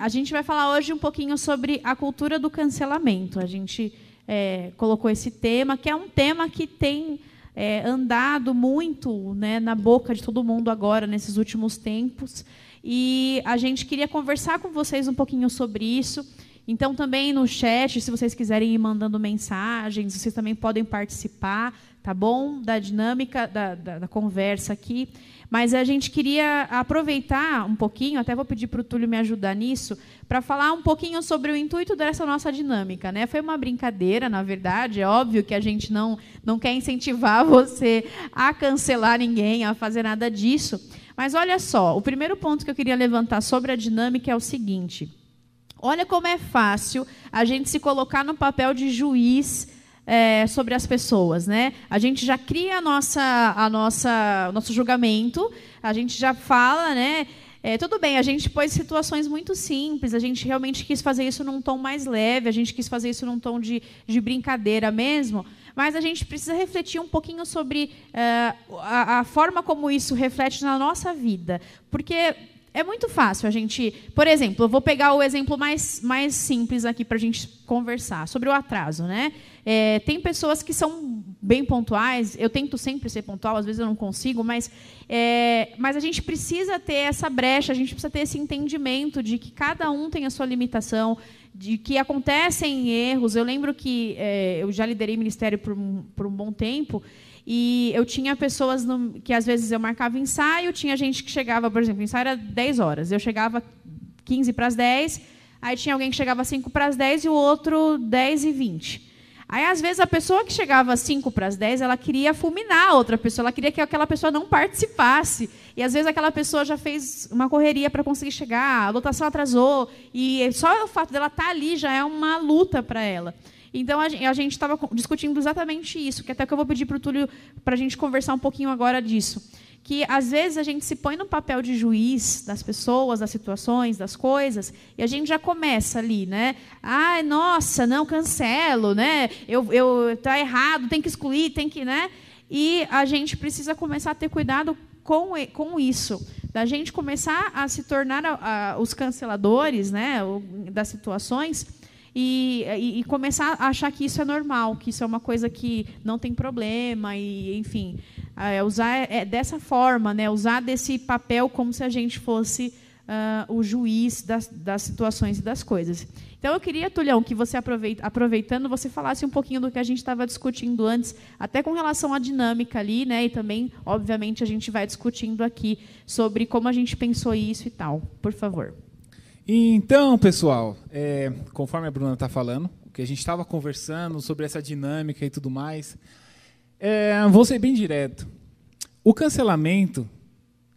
A gente vai falar hoje um pouquinho sobre a cultura do cancelamento. A gente é, colocou esse tema, que é um tema que tem é, andado muito né, na boca de todo mundo agora, nesses últimos tempos. E a gente queria conversar com vocês um pouquinho sobre isso. Então, também no chat, se vocês quiserem ir mandando mensagens, vocês também podem participar, tá bom? Da dinâmica da, da, da conversa aqui. Mas a gente queria aproveitar um pouquinho, até vou pedir para o Túlio me ajudar nisso, para falar um pouquinho sobre o intuito dessa nossa dinâmica. Né? Foi uma brincadeira, na verdade, é óbvio que a gente não, não quer incentivar você a cancelar ninguém, a fazer nada disso. Mas olha só, o primeiro ponto que eu queria levantar sobre a dinâmica é o seguinte. Olha como é fácil a gente se colocar no papel de juiz é, sobre as pessoas, né? A gente já cria a nossa, a nossa, o nosso julgamento, a gente já fala, né? É, tudo bem, a gente pôs situações muito simples, a gente realmente quis fazer isso num tom mais leve, a gente quis fazer isso num tom de, de brincadeira mesmo, mas a gente precisa refletir um pouquinho sobre uh, a, a forma como isso reflete na nossa vida. Porque é muito fácil a gente. Por exemplo, eu vou pegar o exemplo mais, mais simples aqui para a gente conversar sobre o atraso. Né? É, tem pessoas que são bem pontuais, eu tento sempre ser pontual, às vezes eu não consigo, mas, é, mas a gente precisa ter essa brecha, a gente precisa ter esse entendimento de que cada um tem a sua limitação, de que acontecem erros. Eu lembro que é, eu já liderei ministério por um, por um bom tempo. E eu tinha pessoas no, que às vezes eu marcava ensaio, tinha gente que chegava, por exemplo, o ensaio era 10 horas. Eu chegava 15 para as 10, aí tinha alguém que chegava 5 para as 10 e o outro 10 e 20. Aí, às vezes, a pessoa que chegava às 5 para as 10, ela queria fulminar a outra pessoa, ela queria que aquela pessoa não participasse. E, às vezes, aquela pessoa já fez uma correria para conseguir chegar, a lotação atrasou, e só o fato dela estar tá ali já é uma luta para ela. Então, a gente estava discutindo exatamente isso, que até que eu vou pedir para o Túlio para a gente conversar um pouquinho agora disso. Que, às vezes, a gente se põe no papel de juiz das pessoas, das situações, das coisas, e a gente já começa ali, né? Ai, nossa, não, cancelo, né? Eu, eu, tá errado, tem que excluir, tem que, né? E a gente precisa começar a ter cuidado com, com isso, da gente começar a se tornar a, a, os canceladores, né, das situações, e, e, começar a achar que isso é normal, que isso é uma coisa que não tem problema, e enfim, é, usar é, dessa forma, né, usar desse papel como se a gente fosse uh, o juiz das, das situações e das coisas. Então eu queria, Tulhão, que você aproveita, aproveitando, você falasse um pouquinho do que a gente estava discutindo antes, até com relação à dinâmica ali, né? E também, obviamente, a gente vai discutindo aqui sobre como a gente pensou isso e tal. Por favor. Então, pessoal, é, conforme a Bruna está falando, o que a gente estava conversando sobre essa dinâmica e tudo mais, é, vou ser bem direto. O cancelamento,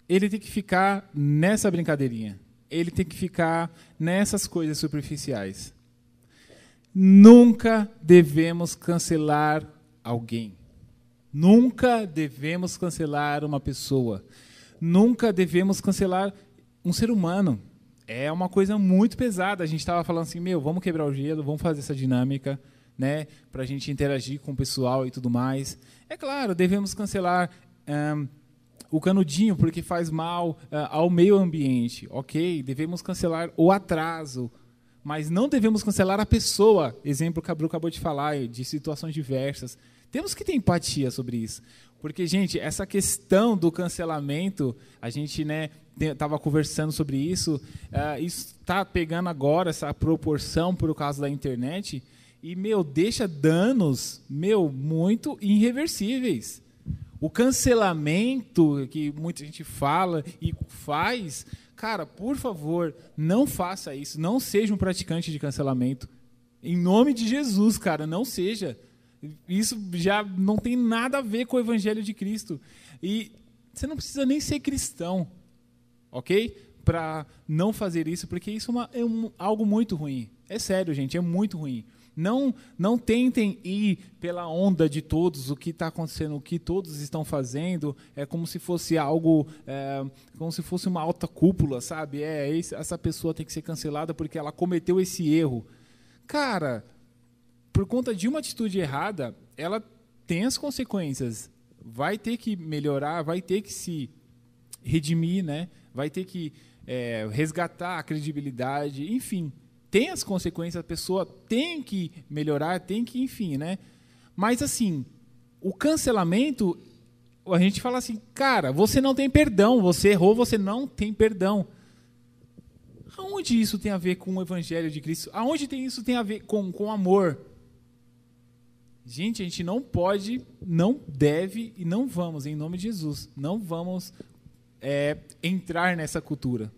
ele tem que ficar nessa brincadeirinha. Ele tem que ficar nessas coisas superficiais. Nunca devemos cancelar alguém. Nunca devemos cancelar uma pessoa. Nunca devemos cancelar um ser humano é uma coisa muito pesada. A gente estava falando assim, meu, vamos quebrar o gelo, vamos fazer essa dinâmica, né, para a gente interagir com o pessoal e tudo mais. É claro, devemos cancelar um, o canudinho porque faz mal uh, ao meio ambiente, ok? Devemos cancelar o atraso, mas não devemos cancelar a pessoa. Exemplo que a Bru acabou de falar, de situações diversas. Temos que ter empatia sobre isso. Porque, gente, essa questão do cancelamento, a gente né, estava conversando sobre isso, uh, isso está pegando agora essa proporção por causa da internet, e, meu, deixa danos, meu, muito irreversíveis. O cancelamento que muita gente fala e faz, cara, por favor, não faça isso, não seja um praticante de cancelamento. Em nome de Jesus, cara, não seja. Isso já não tem nada a ver com o evangelho de Cristo. E você não precisa nem ser cristão, ok? Para não fazer isso, porque isso é, uma, é um, algo muito ruim. É sério, gente, é muito ruim. Não, não tentem ir pela onda de todos, o que está acontecendo, o que todos estão fazendo. É como se fosse algo, é, como se fosse uma alta cúpula, sabe? É essa pessoa tem que ser cancelada porque ela cometeu esse erro. Cara, por conta de uma atitude errada, ela tem as consequências. Vai ter que melhorar, vai ter que se redimir, né? vai ter que é, resgatar a credibilidade, enfim, tem as consequências, a pessoa tem que melhorar, tem que, enfim, né? Mas assim, o cancelamento, a gente fala assim, cara, você não tem perdão, você errou, você não tem perdão. Aonde isso tem a ver com o Evangelho de Cristo? Aonde tem isso tem a ver com, com amor? Gente, a gente não pode, não deve e não vamos, em nome de Jesus, não vamos é, entrar nessa cultura.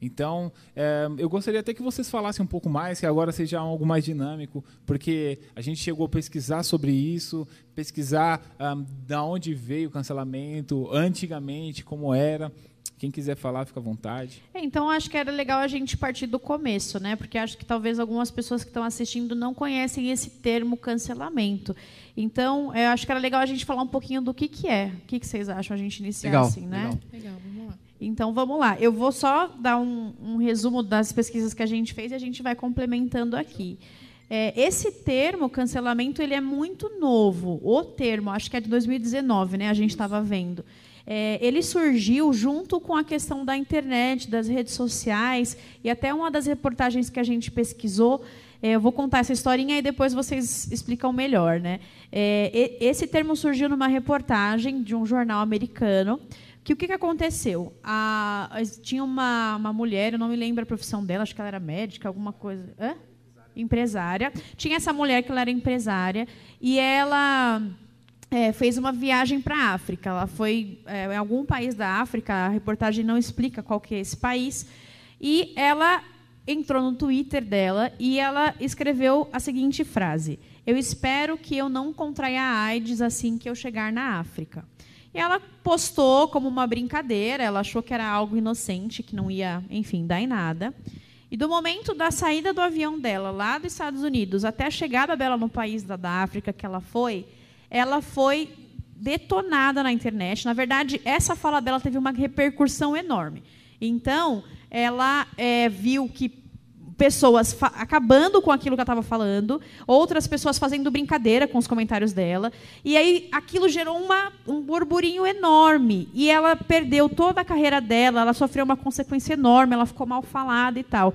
Então, é, eu gostaria até que vocês falassem um pouco mais, que agora seja algo mais dinâmico, porque a gente chegou a pesquisar sobre isso, pesquisar um, da onde veio o cancelamento, antigamente, como era. Quem quiser falar, fica à vontade. É, então, acho que era legal a gente partir do começo, né? Porque acho que talvez algumas pessoas que estão assistindo não conhecem esse termo cancelamento. Então, eu acho que era legal a gente falar um pouquinho do que, que é. O que, que vocês acham a gente iniciar legal, assim, né? Legal. Legal, vamos lá. Então, vamos lá. Eu vou só dar um, um, resumo das pesquisas que a gente fez e a gente vai complementando aqui. É, esse termo, cancelamento, ele é muito novo. O termo, acho que é de 2019, né? A gente estava vendo. É, ele surgiu junto com a questão da internet, das redes sociais, e até uma das reportagens que a gente pesquisou. É, eu vou contar essa historinha e depois vocês explicam melhor. Né? É, esse termo surgiu numa reportagem de um jornal americano. Que o que, que aconteceu? A, tinha uma, uma mulher, eu não me lembro a profissão dela, acho que ela era médica, alguma coisa. Hã? Empresária. Tinha essa mulher que ela era empresária e ela é, fez uma viagem para a África. Ela foi é, em algum país da África, a reportagem não explica qual que é esse país, e ela entrou no Twitter dela e ela escreveu a seguinte frase: Eu espero que eu não contraia a AIDS assim que eu chegar na África. E ela postou como uma brincadeira, ela achou que era algo inocente, que não ia, enfim, dar em nada. E do momento da saída do avião dela, lá dos Estados Unidos, até a chegada dela no país da, da África que ela foi, ela foi detonada na internet. Na verdade, essa fala dela teve uma repercussão enorme. Então, ela é, viu que pessoas acabando com aquilo que ela estava falando, outras pessoas fazendo brincadeira com os comentários dela, e aí aquilo gerou uma, um burburinho enorme, e ela perdeu toda a carreira dela, ela sofreu uma consequência enorme, ela ficou mal falada e tal.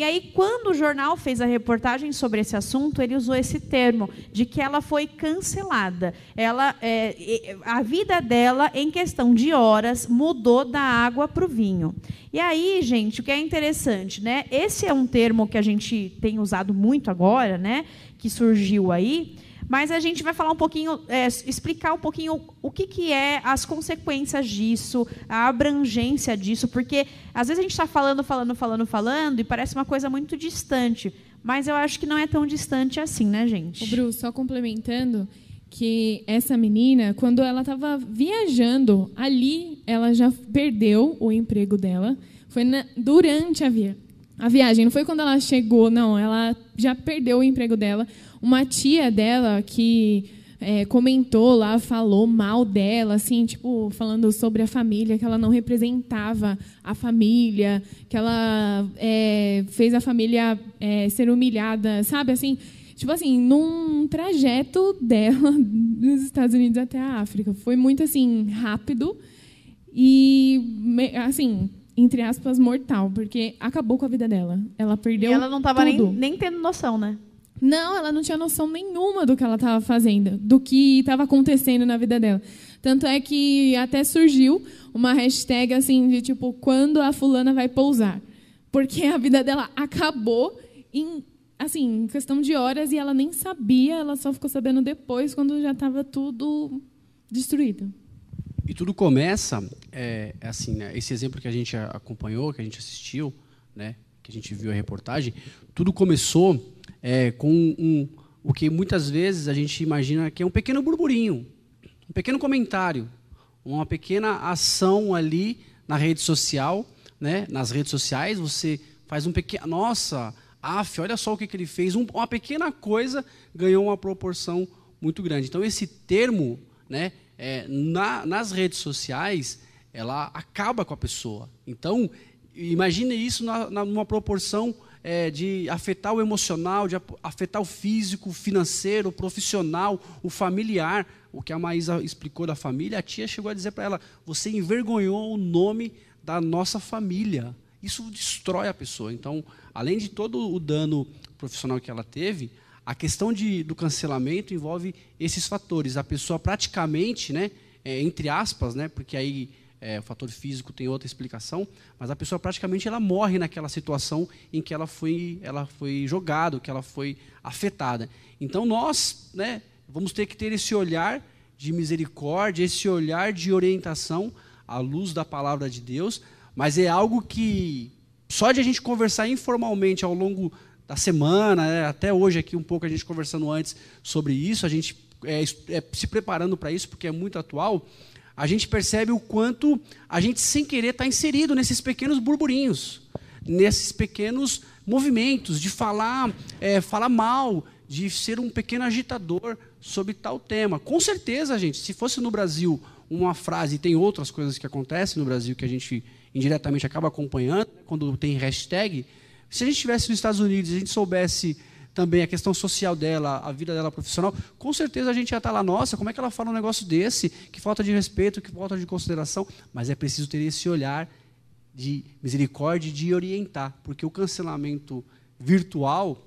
E aí, quando o jornal fez a reportagem sobre esse assunto, ele usou esse termo de que ela foi cancelada. Ela, é, a vida dela, em questão de horas, mudou da água para o vinho. E aí, gente, o que é interessante, né? Esse é um termo que a gente tem usado muito agora, né? Que surgiu aí. Mas a gente vai falar um pouquinho, é, explicar um pouquinho o que, que é as consequências disso, a abrangência disso, porque às vezes a gente está falando, falando, falando, falando, e parece uma coisa muito distante. Mas eu acho que não é tão distante assim, né, gente? O Bru, só complementando, que essa menina, quando ela estava viajando, ali ela já perdeu o emprego dela. Foi na, durante a, via, a viagem, não foi quando ela chegou, não. Ela já perdeu o emprego dela uma tia dela que é, comentou lá, falou mal dela, assim, tipo, falando sobre a família, que ela não representava a família, que ela é, fez a família é, ser humilhada, sabe, assim, tipo assim, num trajeto dela dos Estados Unidos até a África. Foi muito, assim, rápido e, assim, entre aspas, mortal, porque acabou com a vida dela. Ela perdeu e ela não estava nem, nem tendo noção, né? Não, ela não tinha noção nenhuma do que ela estava fazendo, do que estava acontecendo na vida dela. Tanto é que até surgiu uma hashtag assim de tipo quando a fulana vai pousar, porque a vida dela acabou em assim, questão de horas e ela nem sabia, ela só ficou sabendo depois quando já estava tudo destruído. E tudo começa, é, assim, né, esse exemplo que a gente acompanhou, que a gente assistiu, né, que a gente viu a reportagem, tudo começou é, com um, o que muitas vezes a gente imagina que é um pequeno burburinho, um pequeno comentário, uma pequena ação ali na rede social, né? nas redes sociais, você faz um pequeno. Nossa, af, olha só o que, que ele fez. Um, uma pequena coisa ganhou uma proporção muito grande. Então, esse termo, né, é, na, nas redes sociais, ela acaba com a pessoa. Então, imagine isso na, na, numa proporção é, de afetar o emocional, de afetar o físico, o financeiro, o profissional, o familiar. O que a Maísa explicou da família, a tia chegou a dizer para ela: você envergonhou o nome da nossa família. Isso destrói a pessoa. Então, além de todo o dano profissional que ela teve, a questão de, do cancelamento envolve esses fatores. A pessoa praticamente, né, é, entre aspas, né, porque aí é, o fator físico tem outra explicação, mas a pessoa praticamente ela morre naquela situação em que ela foi, ela foi jogada, que ela foi afetada. Então nós, né, vamos ter que ter esse olhar de misericórdia, esse olhar de orientação à luz da palavra de Deus, mas é algo que só de a gente conversar informalmente ao longo da semana, né, até hoje aqui um pouco a gente conversando antes sobre isso, a gente é, é, se preparando para isso porque é muito atual a gente percebe o quanto a gente, sem querer, está inserido nesses pequenos burburinhos, nesses pequenos movimentos de falar, é, falar mal, de ser um pequeno agitador sobre tal tema. Com certeza, gente, se fosse no Brasil uma frase, e tem outras coisas que acontecem no Brasil que a gente indiretamente acaba acompanhando, quando tem hashtag, se a gente estivesse nos Estados Unidos e a gente soubesse também a questão social dela, a vida dela profissional, com certeza a gente já está lá, nossa, como é que ela fala um negócio desse? Que falta de respeito, que falta de consideração. Mas é preciso ter esse olhar de misericórdia de orientar, porque o cancelamento virtual,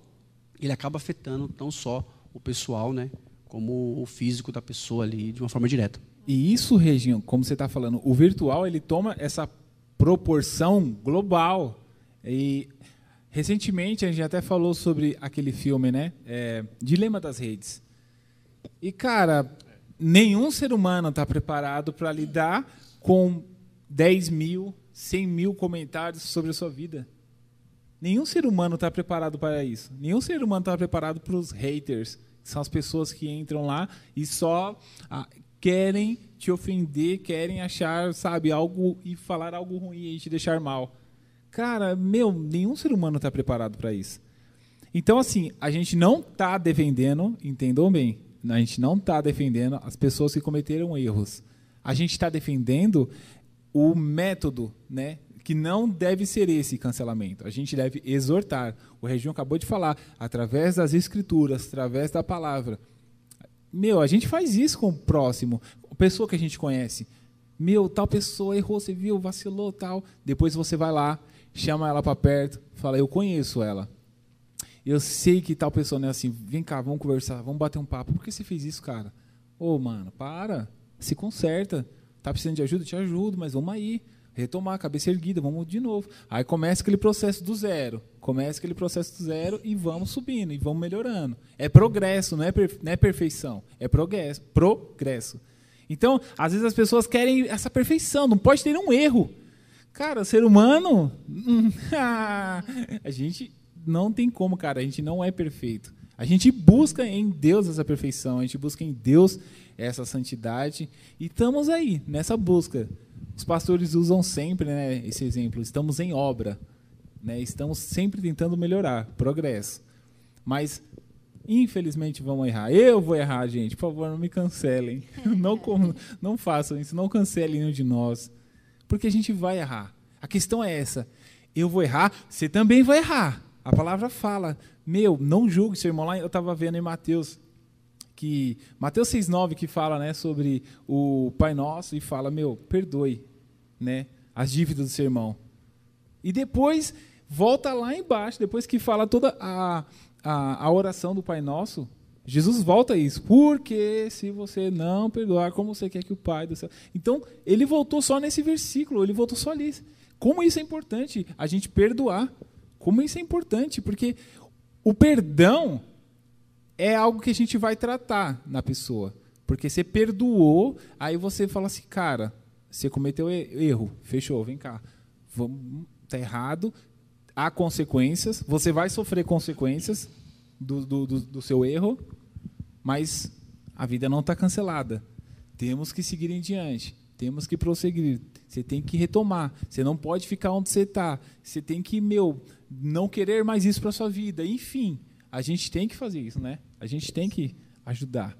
ele acaba afetando não só o pessoal, né, como o físico da pessoa ali, de uma forma direta. E isso, Reginho, como você está falando, o virtual ele toma essa proporção global. E Recentemente a gente até falou sobre aquele filme, né? É, Dilema das Redes. E cara, nenhum ser humano está preparado para lidar com 10 mil, 100 mil comentários sobre a sua vida. Nenhum ser humano está preparado para isso. Nenhum ser humano está preparado para os haters, que são as pessoas que entram lá e só ah, querem te ofender, querem achar, sabe, algo e falar algo ruim e te deixar mal. Cara, meu, nenhum ser humano está preparado para isso. Então, assim, a gente não está defendendo, entendam bem, a gente não está defendendo as pessoas que cometeram erros. A gente está defendendo o método, né? Que não deve ser esse cancelamento. A gente deve exortar. O Região acabou de falar, através das escrituras, através da palavra. Meu, a gente faz isso com o próximo, pessoa que a gente conhece. Meu, tal pessoa errou, você viu, vacilou, tal. Depois você vai lá, chama ela para perto, fala, eu conheço ela. Eu sei que tal pessoa não é assim, vem cá, vamos conversar, vamos bater um papo. Por que você fez isso, cara? Ô, oh, mano, para, se conserta. Tá precisando de ajuda? Te ajudo, mas vamos aí. Retomar, cabeça erguida, vamos de novo. Aí começa aquele processo do zero. Começa aquele processo do zero e vamos subindo, e vamos melhorando. É progresso, não é, não é perfeição. É progresso. progresso. Então, às vezes as pessoas querem essa perfeição, não pode ter um erro. Cara, ser humano, a gente não tem como, cara, a gente não é perfeito. A gente busca em Deus essa perfeição, a gente busca em Deus essa santidade e estamos aí nessa busca. Os pastores usam sempre né, esse exemplo, estamos em obra, né, estamos sempre tentando melhorar, progresso. Mas, infelizmente, vamos errar. Eu vou errar, gente, por favor, não me cancelem. Não, não façam isso, não cancelem nenhum de nós. Porque a gente vai errar. A questão é essa. Eu vou errar, você também vai errar. A palavra fala, meu, não julgue seu irmão. Lá eu estava vendo em Mateus, que Mateus 6,9 que fala né, sobre o Pai Nosso e fala, meu, perdoe né, as dívidas do seu irmão. E depois volta lá embaixo, depois que fala toda a, a, a oração do Pai Nosso, Jesus volta a isso. Porque se você não perdoar, como você quer que o Pai do céu. Então, ele voltou só nesse versículo, ele voltou só ali. Como isso é importante, a gente perdoar. Como isso é importante, porque o perdão é algo que a gente vai tratar na pessoa. Porque você perdoou, aí você fala assim, cara, você cometeu erro, fechou, vem cá. Vamos, tá errado, há consequências, você vai sofrer consequências, do, do, do, do seu erro, mas a vida não está cancelada. Temos que seguir em diante, temos que prosseguir. Você tem que retomar. Você não pode ficar onde você está. Você tem que, meu, não querer mais isso para sua vida. Enfim, a gente tem que fazer isso, né? A gente tem que ajudar.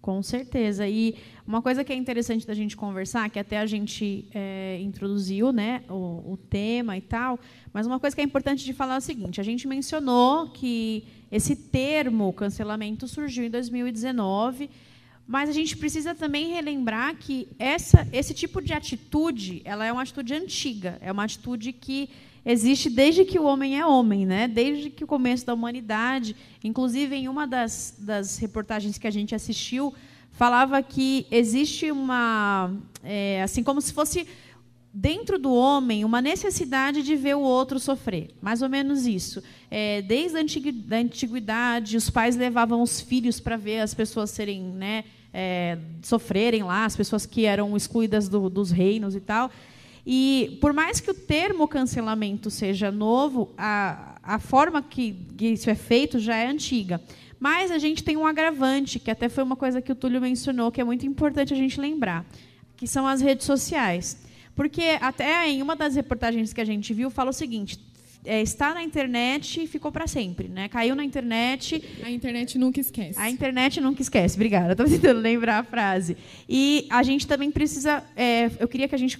Com certeza. E uma coisa que é interessante da gente conversar, que até a gente é, introduziu né, o, o, tema e tal, mas uma coisa que é importante de falar é o seguinte: a gente mencionou que esse termo cancelamento surgiu em 2019, Mas a gente precisa também relembrar que essa, esse tipo de atitude, ela é uma atitude antiga, é uma atitude que existe desde que o homem é homem, né? Desde que o começo da humanidade. Inclusive, em uma das, das reportagens que a gente assistiu, falava que existe uma, é, assim como se fosse dentro do homem uma necessidade de ver o outro sofrer, mais ou menos isso. É, desde a antiguidade, os pais levavam os filhos para ver as pessoas serem, né, é, sofrerem lá, as pessoas que eram excluídas do, dos reinos e tal. E por mais que o termo cancelamento seja novo, a, a forma que, que isso é feito já é antiga. Mas a gente tem um agravante, que até foi uma coisa que o Túlio mencionou, que é muito importante a gente lembrar, que são as redes sociais. Porque até em uma das reportagens que a gente viu, fala o seguinte: é, está na internet e ficou para sempre, né? Caiu na internet. A internet nunca esquece. A internet nunca esquece. Obrigada. Estou tentando lembrar a frase. E a gente também precisa. É, eu queria que a gente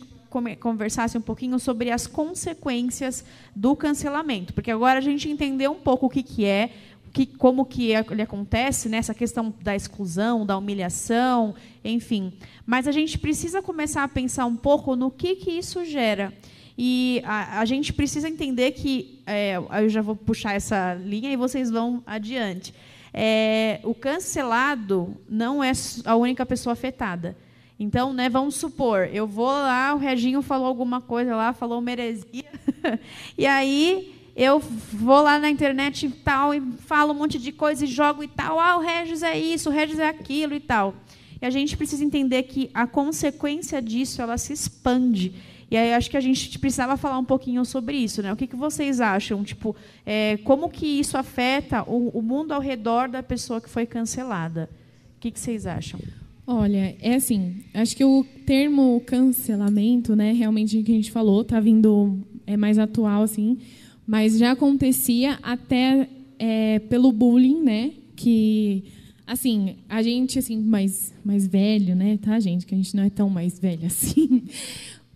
conversasse um pouquinho sobre as consequências do cancelamento, porque agora a gente entendeu um pouco o que, que é, que, como que ele acontece, né, questão da exclusão, da humilhação, enfim. Mas a gente precisa começar a pensar um pouco no que, que isso gera. E a, a gente precisa entender que, é, eu já vou puxar essa linha e vocês vão adiante. É, o cancelado não é a única pessoa afetada. Então, né, vamos supor, eu vou lá, o Reginho falou alguma coisa lá, falou uma heresia, e aí eu vou lá na internet e tal, e falo um monte de coisa e jogo e tal. Ah, o Regis é isso, o Regis é aquilo e tal. E a gente precisa entender que a consequência disso ela se expande. E aí acho que a gente precisava falar um pouquinho sobre isso, né? O que, que vocês acham? Tipo, é, como que isso afeta o, o, mundo ao redor da pessoa que foi cancelada? O que, que vocês acham? Olha, é assim, acho que o termo cancelamento, né, realmente que a gente falou, está vindo é mais atual assim, mas já acontecia até é, pelo bullying, né? Que assim, a gente assim mais mais velho, né, tá, gente, que a gente não é tão mais velho assim.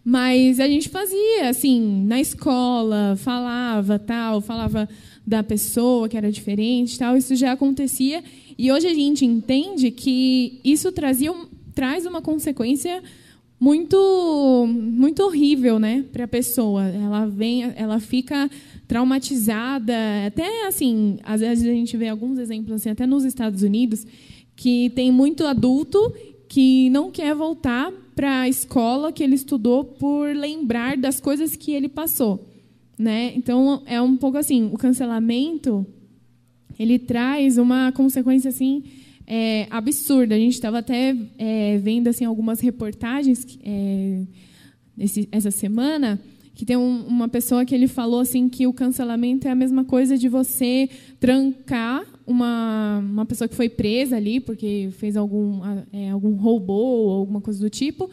Mas a gente fazia assim, na escola, falava tal, falava da pessoa que era diferente, tal, isso já acontecia. E hoje a gente entende que isso trazia traz uma consequência muito muito horrível, né, para a pessoa. Ela vem, ela fica traumatizada, até assim, às vezes a gente vê alguns exemplos assim, até nos Estados Unidos, que tem muito adulto que não quer voltar para a escola que ele estudou por lembrar das coisas que ele passou, né? Então é um pouco assim, o cancelamento ele traz uma consequência assim é, absurda. A gente estava até é, vendo assim algumas reportagens é, esse, essa semana que tem um, uma pessoa que ele falou assim que o cancelamento é a mesma coisa de você trancar uma, uma pessoa que foi presa ali porque fez algum, é, algum robô ou alguma coisa do tipo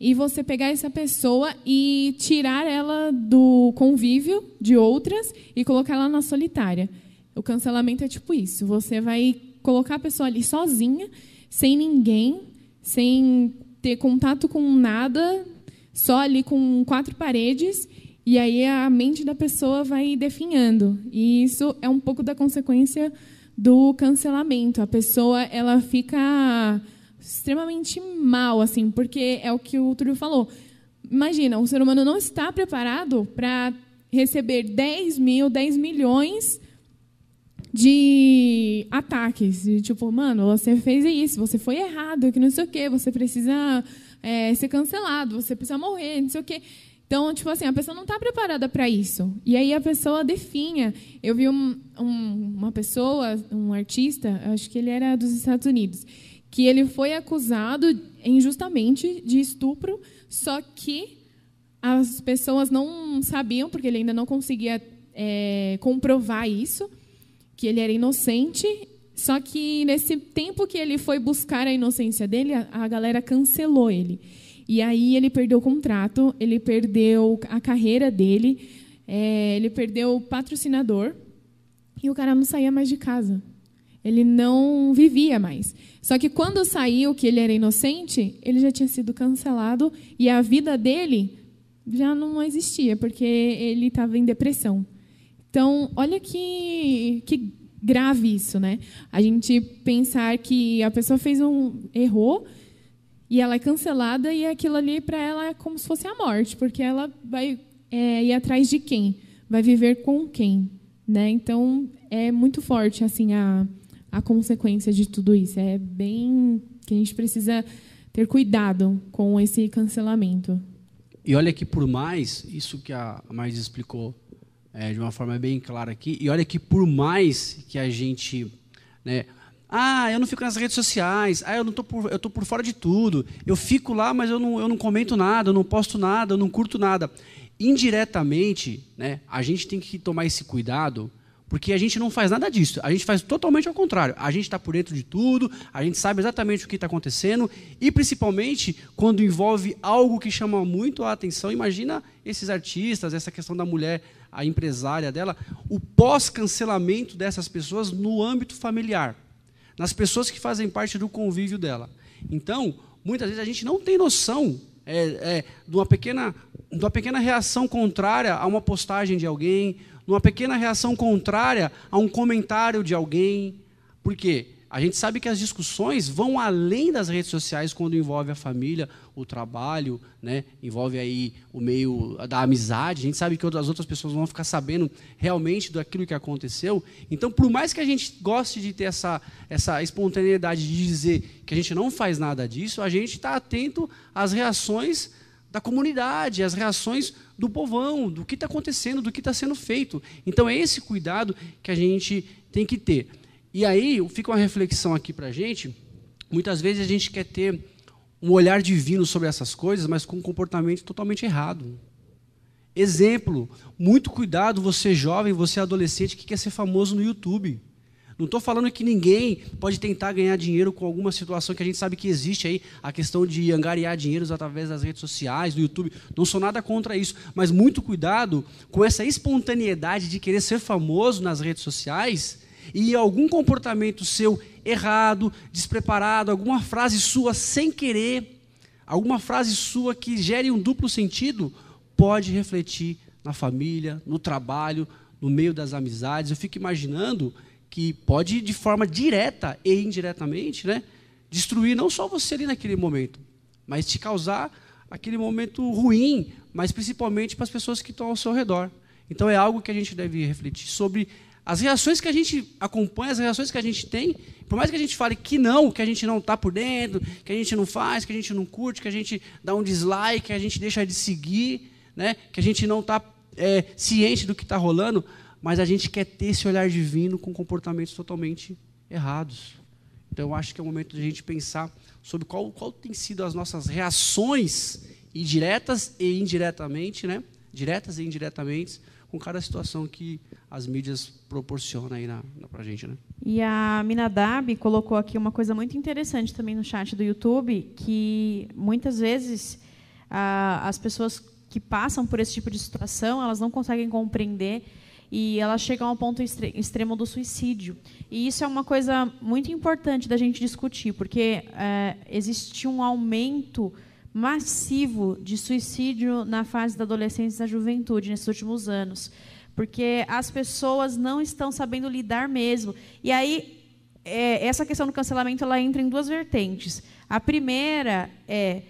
e você pegar essa pessoa e tirar ela do convívio de outras e colocar ela na solitária. O cancelamento é tipo isso. Você vai colocar a pessoa ali sozinha, sem ninguém, sem ter contato com nada, só ali com quatro paredes, e aí a mente da pessoa vai definhando. E isso é um pouco da consequência do cancelamento. A pessoa ela fica extremamente mal, assim, porque é o que o Túlio falou. Imagina, o ser humano não está preparado para receber 10 mil, 10 milhões de ataques. De, tipo, mano, você fez isso, você foi errado, que não sei o quê, você precisa é, ser cancelado, você precisa morrer, não sei o quê. Então, tipo assim, a pessoa não está preparada para isso. E aí a pessoa definha. Eu vi um, um, uma pessoa, um artista, acho que ele era dos Estados Unidos, que ele foi acusado injustamente de estupro, só que as pessoas não sabiam, porque ele ainda não conseguia é, comprovar isso, que ele era inocente. Só que nesse tempo que ele foi buscar a inocência dele, a, galera cancelou ele. E aí ele perdeu o contrato, ele perdeu a carreira dele, é, ele perdeu o patrocinador e o cara não saía mais de casa. Ele não vivia mais. Só que quando saiu que ele era inocente, ele já tinha sido cancelado e a vida dele já não existia, porque ele estava em depressão. Então, olha que, que grave isso, né? A gente pensar que a pessoa fez um errou e ela é cancelada e aquilo ali para ela é como se fosse a morte, porque ela vai é, ir atrás de quem, vai viver com quem, né? Então é muito forte assim a a consequência de tudo isso. É bem que a gente precisa ter cuidado com esse cancelamento. E olha que por mais isso que a Marisa explicou é, de uma forma bem clara aqui. E olha que por mais que a gente, né, ah, eu não fico nas redes sociais, ah, eu não tô por, eu tô por fora de tudo. Eu fico lá, mas eu não, eu não comento nada, eu não posto nada, eu não curto nada. Indiretamente, né, a gente tem que tomar esse cuidado porque a gente não faz nada disso, a gente faz totalmente ao contrário. A gente está por dentro de tudo, a gente sabe exatamente o que está acontecendo, e principalmente quando envolve algo que chama muito a atenção. Imagina esses artistas, essa questão da mulher, a empresária dela, o pós-cancelamento dessas pessoas no âmbito familiar, nas pessoas que fazem parte do convívio dela. Então, muitas vezes a gente não tem noção é, é, de, uma pequena, de uma pequena reação contrária a uma postagem de alguém numa pequena reação contrária a um comentário de alguém. Por quê? A gente sabe que as discussões vão além das redes sociais quando envolve a família, o trabalho, né? envolve aí o meio da amizade. A gente sabe que as outras pessoas vão ficar sabendo realmente daquilo que aconteceu. Então, por mais que a gente goste de ter essa, essa espontaneidade de dizer que a gente não faz nada disso, a gente está atento às reações da comunidade, as reações do povão, do que está acontecendo, do que está sendo feito. Então é esse cuidado que a gente tem que ter. E aí fica uma reflexão aqui para a gente. Muitas vezes a gente quer ter um olhar divino sobre essas coisas, mas com um comportamento totalmente errado. Exemplo, muito cuidado, você jovem, você adolescente que quer ser famoso no YouTube. Não estou falando que ninguém pode tentar ganhar dinheiro com alguma situação que a gente sabe que existe aí, a questão de angariar dinheiros através das redes sociais, do YouTube. Não sou nada contra isso, mas muito cuidado com essa espontaneidade de querer ser famoso nas redes sociais e algum comportamento seu errado, despreparado, alguma frase sua sem querer, alguma frase sua que gere um duplo sentido, pode refletir na família, no trabalho, no meio das amizades. Eu fico imaginando que pode, de forma direta e indiretamente, né, destruir não só você ali naquele momento, mas te causar aquele momento ruim, mas principalmente para as pessoas que estão ao seu redor. Então é algo que a gente deve refletir sobre as reações que a gente acompanha, as reações que a gente tem, por mais que a gente fale que não, que a gente não está por dentro, que a gente não faz, que a gente não curte, que a gente dá um dislike, que a gente deixa de seguir, né, que a gente não está é, ciente do que está rolando, mas a gente quer ter esse olhar divino com comportamentos totalmente errados. Então, eu acho que é o momento de a gente pensar sobre qual, qual tem sido as nossas reações, diretas e indiretamente, né? diretas e indiretamente, com cada situação que as mídias proporcionam aí na, na, para a gente. Né? E a Minadab colocou aqui uma coisa muito interessante também no chat do YouTube, que muitas vezes as pessoas que passam por esse tipo de situação, elas não conseguem compreender e ela chega ao ponto extremo do suicídio. E isso é uma coisa muito importante da gente discutir, porque é, existe um aumento massivo de suicídio na fase da adolescência e da juventude nesses últimos anos, porque as pessoas não estão sabendo lidar mesmo. E aí é, essa questão do cancelamento ela entra em duas vertentes. A primeira é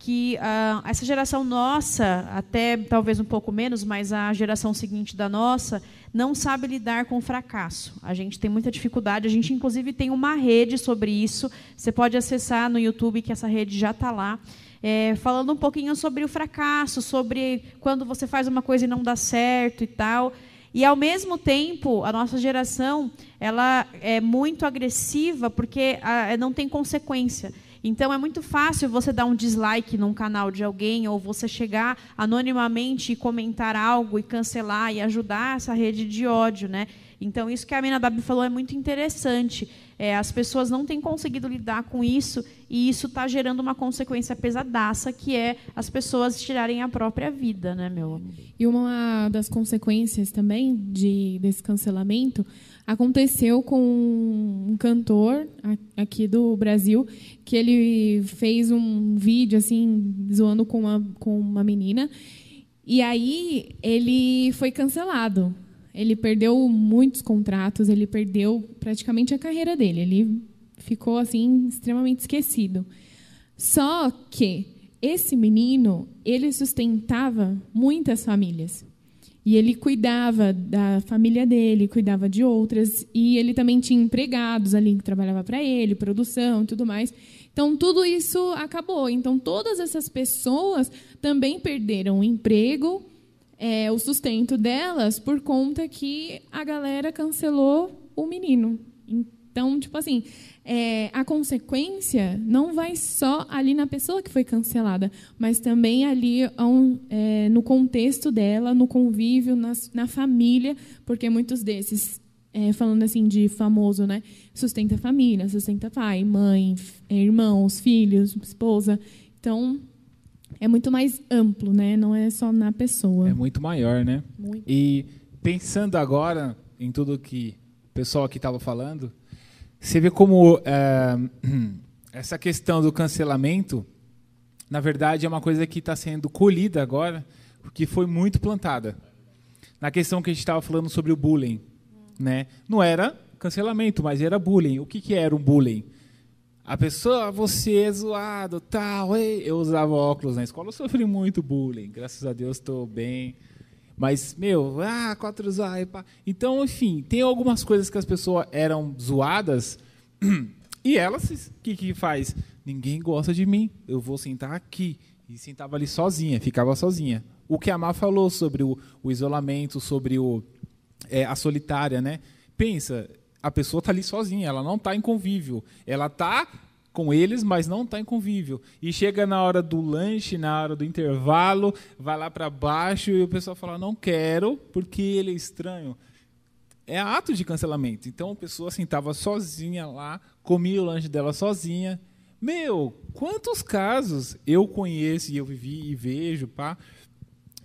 que uh, essa geração nossa, até talvez um pouco menos, mas a geração seguinte da nossa, não sabe lidar com o fracasso. A gente tem muita dificuldade, a gente inclusive tem uma rede sobre isso. Você pode acessar no YouTube, que essa rede já está lá. É, falando um pouquinho sobre o fracasso, sobre quando você faz uma coisa e não dá certo e tal. E ao mesmo tempo, a nossa geração ela é muito agressiva porque a, não tem consequência. Então é muito fácil você dar um dislike num canal de alguém ou você chegar anonimamente e comentar algo e cancelar e ajudar essa rede de ódio, né? Então isso que a Aminadab falou é muito interessante. É, as pessoas não têm conseguido lidar com isso e isso está gerando uma consequência pesadaça que é as pessoas tirarem a própria vida, né, meu? E uma das consequências também de desse cancelamento aconteceu com um cantor aqui do Brasil que ele fez um vídeo assim zoando com uma, com uma menina e aí ele foi cancelado. Ele perdeu muitos contratos, ele perdeu praticamente a carreira dele. Ele ficou assim extremamente esquecido. Só que esse menino, ele sustentava muitas famílias. E ele cuidava da família dele, cuidava de outras, e ele também tinha empregados ali que trabalhava para ele, produção tudo mais. Então tudo isso acabou. Então todas essas pessoas também perderam o emprego, é, o sustento delas por conta que a galera cancelou o menino. Então, tipo assim, é, a consequência não vai só ali na pessoa que foi cancelada, mas também ali é, no contexto dela, no convívio, na, na família, porque muitos desses, é, falando assim de famoso, né, sustenta a família, sustenta pai, mãe, irmãos, filhos, esposa. Então, é muito mais amplo, né? Não é só na pessoa. É muito maior, né? Muito. E pensando agora em tudo que o pessoal aqui estava falando, você vê como é, essa questão do cancelamento, na verdade, é uma coisa que está sendo colhida agora, porque foi muito plantada. Na questão que a gente estava falando sobre o bullying. Né? Não era cancelamento, mas era bullying. O que, que era um bullying? A pessoa, você é zoado, tal. Ei. Eu usava óculos na escola, eu sofri muito bullying. Graças a Deus estou bem. Mas, meu, ah, quatro zoadas. Então, enfim, tem algumas coisas que as pessoas eram zoadas e elas, o que, que faz? Ninguém gosta de mim, eu vou sentar aqui. E sentava ali sozinha, ficava sozinha. O que a Má falou sobre o, o isolamento, sobre o, é, a solitária, né? Pensa, a pessoa está ali sozinha, ela não está em convívio. Ela está com eles, mas não está em convívio. E chega na hora do lanche, na hora do intervalo, vai lá para baixo e o pessoal fala: não quero porque ele é estranho. É ato de cancelamento. Então a pessoa assim estava sozinha lá, comia o lanche dela sozinha. Meu, quantos casos eu conheço e eu vivi e vejo, pá,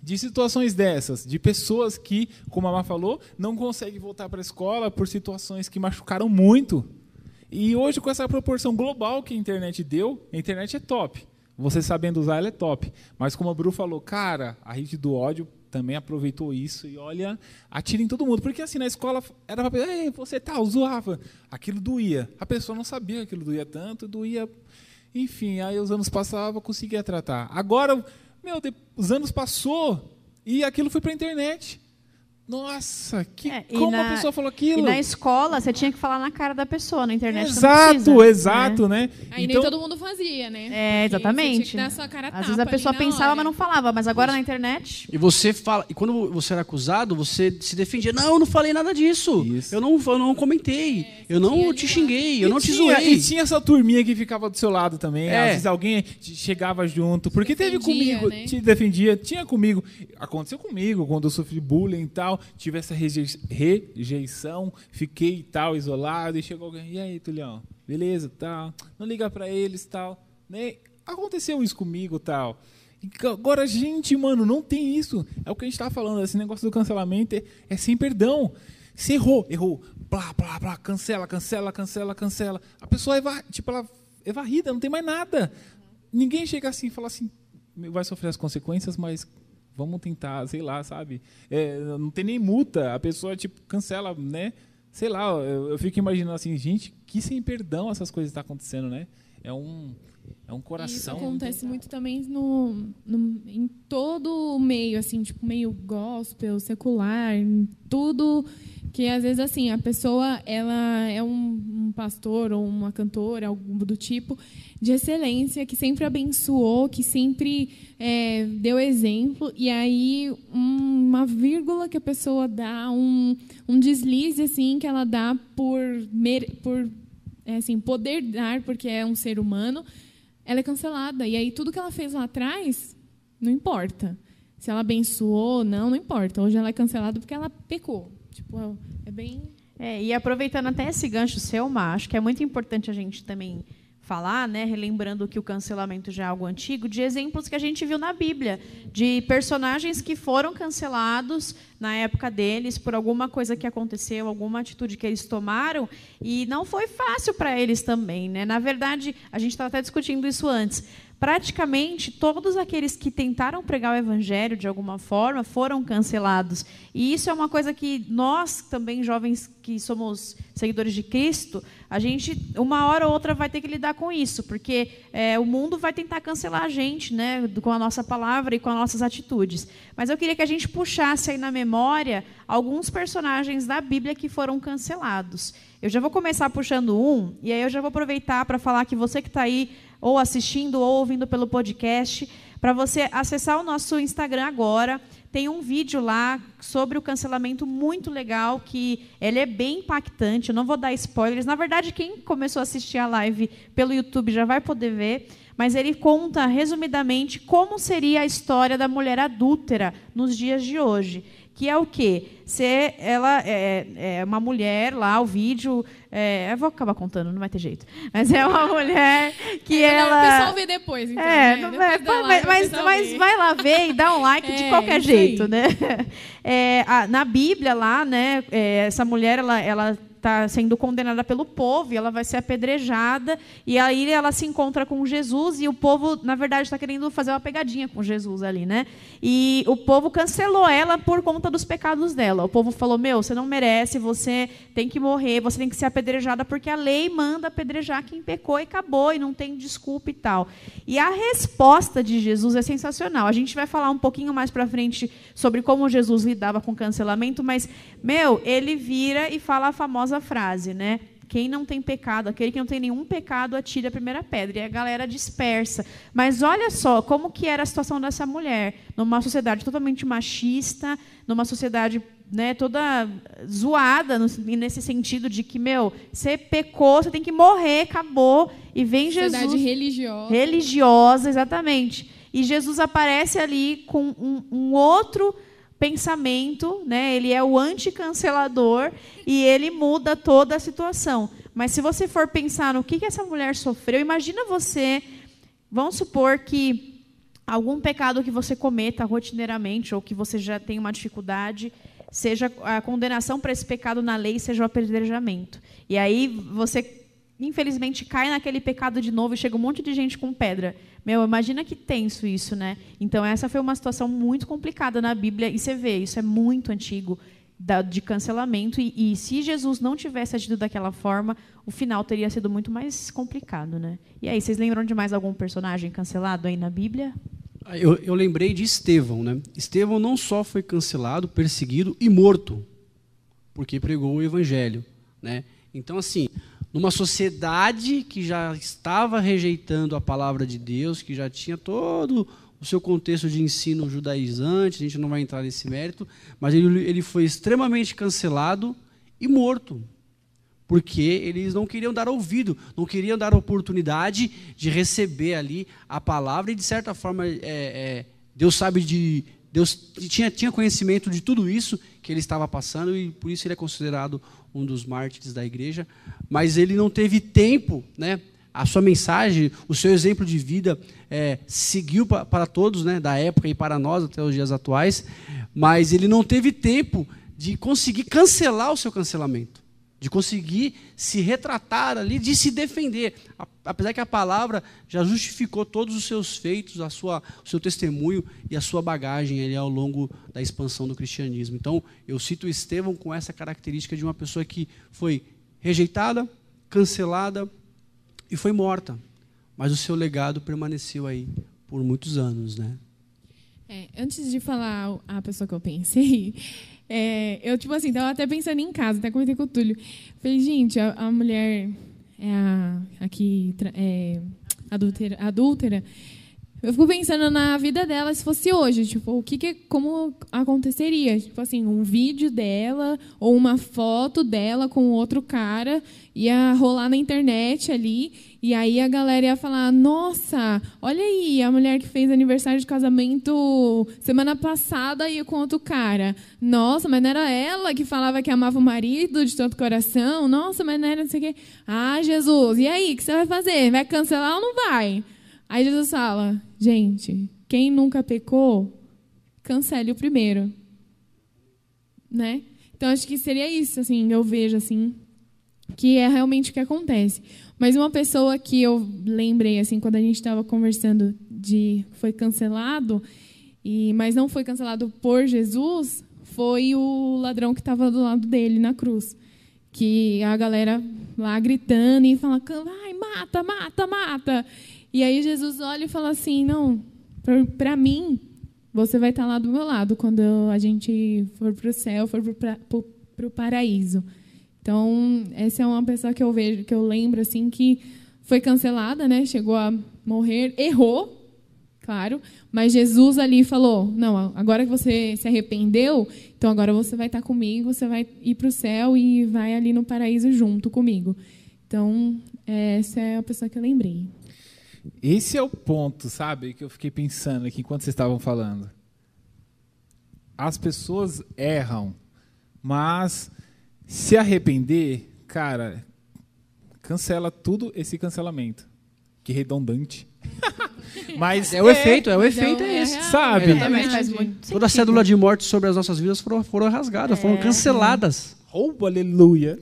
de situações dessas, de pessoas que, como a Má falou, não conseguem voltar para a escola por situações que machucaram muito e hoje, com essa proporção global que a internet deu, a internet é top. Você sabendo usar, ela é top. Mas como a Bru falou, cara, a rede do ódio também aproveitou isso e olha, atira em todo mundo. Porque assim, na escola era para Ei, você tá, zoava. Aquilo doía. A pessoa não sabia que aquilo doía tanto, doía. Enfim, aí os anos passavam, conseguia tratar. Agora, meu, os anos passou e aquilo foi para a internet. Nossa, que, É, como na- a pessoa falou aquilo? E na escola, você tinha que falar na cara da pessoa, na internet Exato, precisa, exato, né? Aí então, nem todo mundo fazia, né? É, exatamente. Você tinha que dar sua cara a Às vezes a pessoa pensava, hora. mas não falava. Mas agora na internet. E você fala, e quando você era acusado, você se defendia. Não, eu não falei nada disso. Isso. Eu não, eu não comentei. eu não tinha te xinguei, eu não te tinha, zoei. E tinha essa turminha que ficava do seu lado também. É. Às vezes alguém te- chegava junto. Porque teve comigo, né? te defendia, tinha comigo. Aconteceu comigo quando eu sofri bullying e tal. Tive essa reje- rejeição, fiquei tal, isolado. E chegou alguém, e aí, Tulhão? Beleza, tal. Não liga pra eles tal. Nem aconteceu isso comigo tal. Agora, gente, mano, não tem isso. É o que a gente tá falando. Esse negócio do cancelamento é, é sem perdão. Você errou, errou. Blá, blá, blá, cancela, cancela, cancela, cancela. A pessoa é, tipo, ela é varrida, não tem mais nada. Ninguém chega assim e fala assim, vai sofrer as consequências, mas vamos tentar, sei lá, sabe? É, não tem nem multa, a pessoa, tipo, cancela, né? Sei lá, eu, eu fico imaginando assim, gente, que sem perdão essas coisas estão acontecendo, né? É um, é um Isso coração. acontece muito também no, no- em todo o meio, assim, tipo, meio gospel, secular, em tudo que às vezes assim a pessoa ela é um, um pastor ou uma cantora algo do tipo de excelência que sempre abençoou que sempre é, deu exemplo e aí um- uma vírgula que a pessoa dá um, um deslize assim que ela dá por por é, assim poder dar porque é um ser humano ela é cancelada. E aí tudo que ela fez lá atrás não importa. Se ela abençoou ou não não importa. Hoje ela é cancelada porque ela pecou. Tipo é bem É, e aproveitando até esse gancho seu, Má, acho que é muito importante a gente também falar, né, relembrando que o cancelamento já é algo antigo, de exemplos que a gente viu na Bíblia, de personagens que foram cancelados na época deles por alguma coisa que aconteceu, alguma atitude que eles tomaram, e não foi fácil para eles também, né? Na verdade, a gente estava até discutindo isso antes. Praticamente todos aqueles que tentaram pregar o evangelho de alguma forma foram cancelados. E isso é uma coisa que nós, também jovens que somos seguidores de Cristo, a gente, uma hora ou outra, vai ter que lidar com isso, porque é, o mundo vai tentar cancelar a gente, né, com a nossa palavra e com as nossas atitudes. Mas eu queria que a gente puxasse aí na memória alguns personagens da Bíblia que foram cancelados. Eu já vou começar puxando um, e aí eu já vou aproveitar para falar que você que está aí ou assistindo ou ouvindo pelo podcast, para você acessar o nosso Instagram agora. Tem um vídeo lá sobre o cancelamento muito legal, que ele é bem impactante. Eu não vou dar spoilers. Na verdade, quem começou a assistir a live pelo YouTube já vai poder ver. Mas ele conta, resumidamente, como seria a história da mulher adúltera nos dias de hoje que é o quê? Se ela é, é, uma mulher lá, o vídeo. É, eu vou acabar contando, não vai ter jeito. Mas é uma mulher que é, ela. O pessoal vê depois, então. É, né? depois vai, da mas, mas, mas vai lá ver e dá um like de É, qualquer jeito, né? É, a- na Bíblia lá, né? é, essa mulher, ela, ela está sendo condenada pelo povo e ela vai ser apedrejada. E aí ela se encontra com Jesus e o povo na verdade está querendo fazer uma pegadinha com Jesus ali né? E o povo cancelou ela por conta dos pecados dela. O povo falou meu você não merece você tem que morrer você tem que ser apedrejada porque a lei manda apedrejar quem pecou e acabou e não tem desculpa e tal. E a resposta de Jesus é sensacional. A gente vai falar um pouquinho mais para frente sobre como Jesus lidava com cancelamento mas meu ele vira e fala a famosa frase, né? Quem não tem pecado, aquele que não tem nenhum pecado, atire a primeira pedra. E a galera dispersa. Mas olha só como que era a situação dessa mulher. Numa sociedade totalmente machista, numa sociedade né, toda zoada no- nesse sentido de que, meu, você pecou, você tem que morrer, acabou. E vem Sociedade Jesus religiosa. religiosa, exatamente. E Jesus aparece ali com um, um outro pensamento, né? Ele é o anticancelador e ele muda toda a situação. Mas se você for pensar no que, que essa mulher sofreu, imagina você, vamos supor que algum pecado que você cometa rotineiramente ou que você já tem uma dificuldade, seja a condenação para esse pecado na lei, seja o apedrejamento. E aí você infelizmente cai naquele pecado de novo e chega um monte de gente com pedra. Meu, imagina que tenso isso, né? Então essa foi uma situação muito complicada na Bíblia e você vê, isso é muito antigo de cancelamento e, e se Jesus não tivesse agido daquela forma, o final teria sido muito mais complicado, né? E aí, vocês lembram de mais algum personagem cancelado aí na Bíblia? Eu, eu lembrei de Estevão, né? Estevão não só foi cancelado, perseguido e morto, porque pregou o evangelho, né? Então, assim, numa sociedade que já estava rejeitando a palavra de Deus, que já tinha todo o seu contexto de ensino judaizante, a gente não vai entrar nesse mérito, mas ele, ele foi extremamente cancelado e morto porque eles não queriam dar ouvido, não queriam dar oportunidade de receber ali a palavra e de certa forma é, é, Deus sabe de Deus tinha, tinha conhecimento de tudo isso que ele estava passando e por isso ele é considerado um dos mártires da igreja, mas ele não teve tempo, né? A sua mensagem, o seu exemplo de vida é, seguiu pa, para todos, né? Da época e para nós até os dias atuais, mas ele não teve tempo de conseguir cancelar o seu cancelamento de conseguir se retratar ali, de se defender. Apesar que a palavra já justificou todos os seus feitos, a sua, o seu testemunho e a sua bagagem ali ao longo da expansão do cristianismo. Então, eu cito Estevão com essa característica de uma pessoa que foi rejeitada, cancelada e foi morta. Mas o seu legado permaneceu aí por muitos anos, né? É, antes de falar a pessoa que eu pensei, é, eu, tipo assim, tava até pensando em casa, até comentei com o Túlio. Falei, gente, a, a mulher é a, aqui é, adúltera, adúltera. Eu fico pensando na vida dela se fosse hoje, tipo, o que, que como aconteceria? Tipo assim, um vídeo dela ou uma foto dela com outro cara ia rolar na internet ali e aí a galera ia falar: "Nossa, olha aí, a mulher que fez aniversário de casamento semana passada e com outro cara. Nossa, mas não era ela que falava que amava o marido de todo coração? Nossa, mas não era não sei o quê. Ah, Jesus, e aí, o que você vai fazer? Vai cancelar ou não vai?" Aí Jesus fala: gente, quem nunca pecou, cancele o primeiro. Né? Então acho que seria isso, assim, eu vejo assim. que é realmente o que acontece. Mas uma pessoa que eu lembrei assim quando a gente estava conversando de foi cancelado e mas não foi cancelado por Jesus foi o ladrão que estava do lado dele na cruz, que a galera lá gritando e falando, vai mata, mata, mata. E aí Jesus olha e fala assim, não, para mim você vai estar lá do meu lado quando a gente for para o céu, for para o paraíso. Então, essa é uma pessoa que eu vejo, que eu lembro assim que foi cancelada, né? Chegou a morrer, errou, claro, mas Jesus ali falou: "Não, agora que você se arrependeu, então agora você vai estar comigo, você vai ir para o céu e vai ali no paraíso junto comigo". Então, essa é a pessoa que eu lembrei. Esse é o ponto, sabe, que eu fiquei pensando aqui enquanto vocês estavam falando. As pessoas erram, mas se arrepender, cara, cancela tudo esse cancelamento. Que redundante. Mas é o é, efeito, é o efeito é, é esse, sabe? Exatamente. Toda a cédula de morte sobre as nossas vidas foram, foram rasgadas, é. foram canceladas. Roubo, aleluia.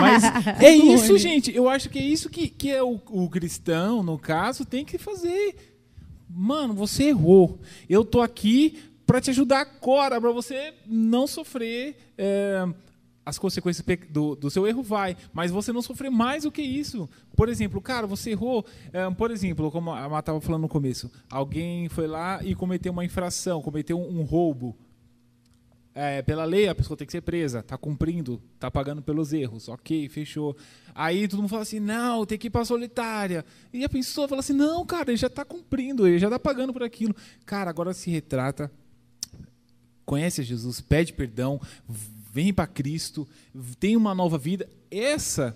Mas é isso, gente. Eu acho que é isso que, que é o, o cristão, no caso, tem que fazer. Mano, você errou. Eu tô aqui para te ajudar agora, para você não sofrer é, as consequências do, do, seu erro vai, mas você não sofrer mais do que isso. Por exemplo, cara, você errou, é, por exemplo, como a Má estava falando no começo, alguém foi lá e cometeu uma infração, cometeu um, um roubo. É, pela lei, a pessoa tem que ser presa, está cumprindo, está pagando pelos erros, ok, fechou. Aí todo mundo fala assim, não, tem que ir para solitária. E a pessoa fala assim, não, cara, ele já está cumprindo, ele já está pagando por aquilo. Cara, agora se retrata, conhece Jesus, pede perdão, vem para Cristo, tem uma nova vida. Essa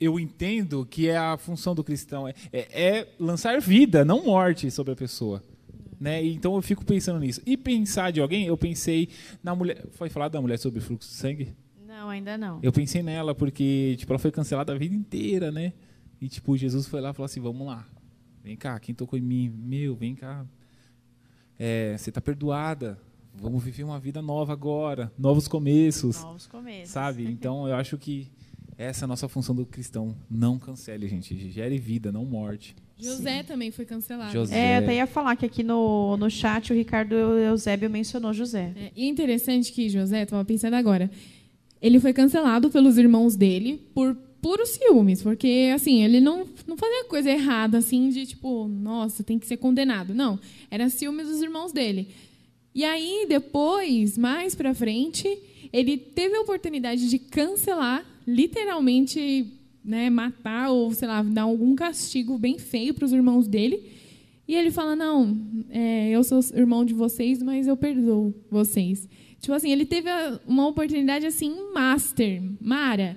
eu entendo que é a função do cristão, é, é, é lançar vida, não morte sobre a pessoa. Né? Então eu fico pensando nisso. E pensar de alguém, eu pensei na mulher. Foi falar da mulher sobre fluxo de sangue? Não, ainda não. Eu pensei nela porque tipo, ela foi cancelada a vida inteira, né? E tipo, Jesus foi lá e falou assim: vamos lá, vem cá, quem tocou em mim? Meu, vem cá. É, você está perdoada. Vamos viver uma vida nova agora, novos começos. Novos começos. Sabe? Então eu acho que essa é a nossa função do cristão. Não cancele, gente. Gere vida, não morte. José Sim. também foi cancelado. José. É, eu até ia falar que aqui no, no chat o Ricardo Eusébio mencionou José. É, e é interessante que José, estava pensando agora, ele foi cancelado pelos irmãos dele por puros ciúmes, porque assim, ele não, não fazia coisa errada assim de tipo, nossa, tem que ser condenado. Não, era ciúmes dos irmãos dele. E aí, depois, mais para frente, ele teve a oportunidade de cancelar, literalmente, né, matar ou, sei lá, dar algum castigo bem feio para os irmãos dele. E ele fala: Não, é, eu sou irmão de vocês, mas eu perdoo vocês. Tipo assim, ele teve uma oportunidade assim, master, Mara,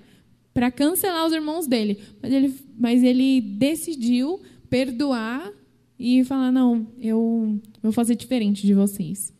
para cancelar os irmãos dele. Mas ele, mas ele decidiu perdoar e falar: Não, eu vou fazer diferente de vocês.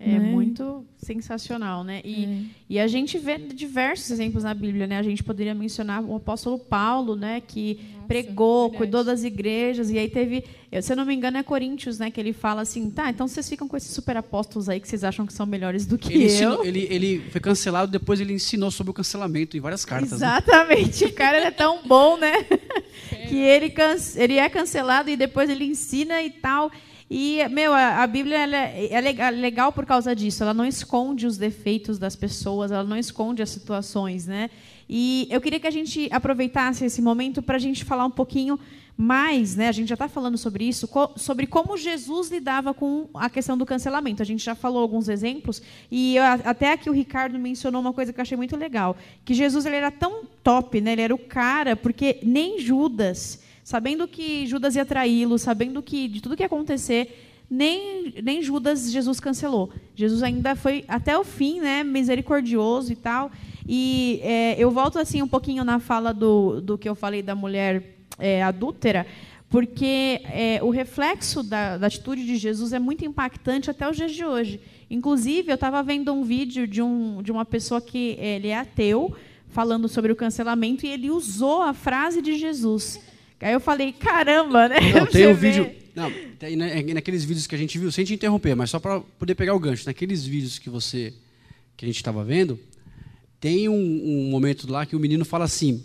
É né? muito sensacional, né? E, é. e a gente vê diversos exemplos na Bíblia, né? A gente poderia mencionar o apóstolo Paulo, né? Que Nossa, pregou, verdade. cuidou das igrejas e aí teve, se eu não me engano, é Coríntios, né? Que ele fala assim, tá? Então vocês ficam com esses super apóstolos aí que vocês acham que são melhores do que ele eu. Ensinou, ele, ele foi cancelado, depois ele ensinou sobre o cancelamento em várias cartas. Né? Exatamente. Né? O cara é tão bom, né? que ele, ele é cancelado e depois ele ensina e tal. E, meu, a, Bíblia ela é, é legal por causa disso. Ela não esconde os defeitos das pessoas, ela não esconde as situações, né? E eu queria que a gente aproveitasse esse momento para a gente falar um pouquinho mais, né? A gente já está falando sobre isso, co sobre como Jesus lidava com a questão do cancelamento. A gente já falou alguns exemplos e eu, até aqui o Ricardo mencionou uma coisa que eu achei muito legal, que Jesus ele era tão top, né? Ele era o cara porque nem Judas sabendo que Judas ia traí-lo, sabendo que de tudo que ia acontecer, nem, nem Judas Jesus cancelou. Jesus ainda foi até o fim, né, misericordioso e tal. E é, eu volto assim um pouquinho na fala do, do que eu falei da mulher é, adúltera, porque é, o reflexo da, da, atitude de Jesus é muito impactante até os dias de hoje. Inclusive, eu estava vendo um vídeo de, um, de uma pessoa que ele é ateu, falando sobre o cancelamento, e ele usou a frase de Jesus. Aí eu falei, caramba, né? Não, tem um vídeo. Não, né, naqueles vídeos que a gente viu, sem te interromper, mas só para poder pegar o gancho, naqueles vídeos que você que a gente estava vendo, tem um, um, momento lá que o menino fala assim: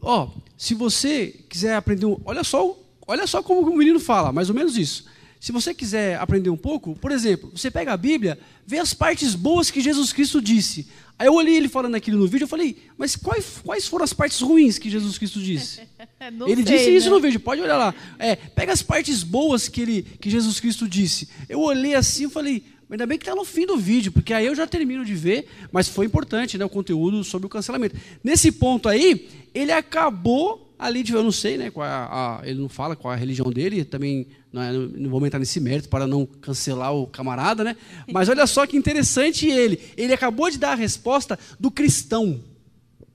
Ó, se você quiser aprender, um, olha só, olha só como o menino fala, mais ou menos isso. Se você quiser aprender um pouco, por exemplo, você pega a Bíblia, vê as partes boas que Jesus Cristo disse. Aí eu olhei ele falando aquilo no vídeo, eu falei, mas quais, quais foram as partes ruins que Jesus Cristo disse? ele sei, disse né? isso no vídeo, pode olhar lá. É, pega as partes boas que, ele, que Jesus Cristo disse. Eu olhei assim e falei, Ainda bem que está no fim do vídeo, porque aí eu já termino de ver, mas foi importante né, o conteúdo sobre o cancelamento. Nesse ponto aí, ele acabou ali de. Eu não sei, né? Qual é a, a, ele não fala qual é a religião dele, também não, é, não, vou entrar nesse mérito para não cancelar o camarada, né? Mas olha só que interessante ele. Ele acabou de dar a resposta do cristão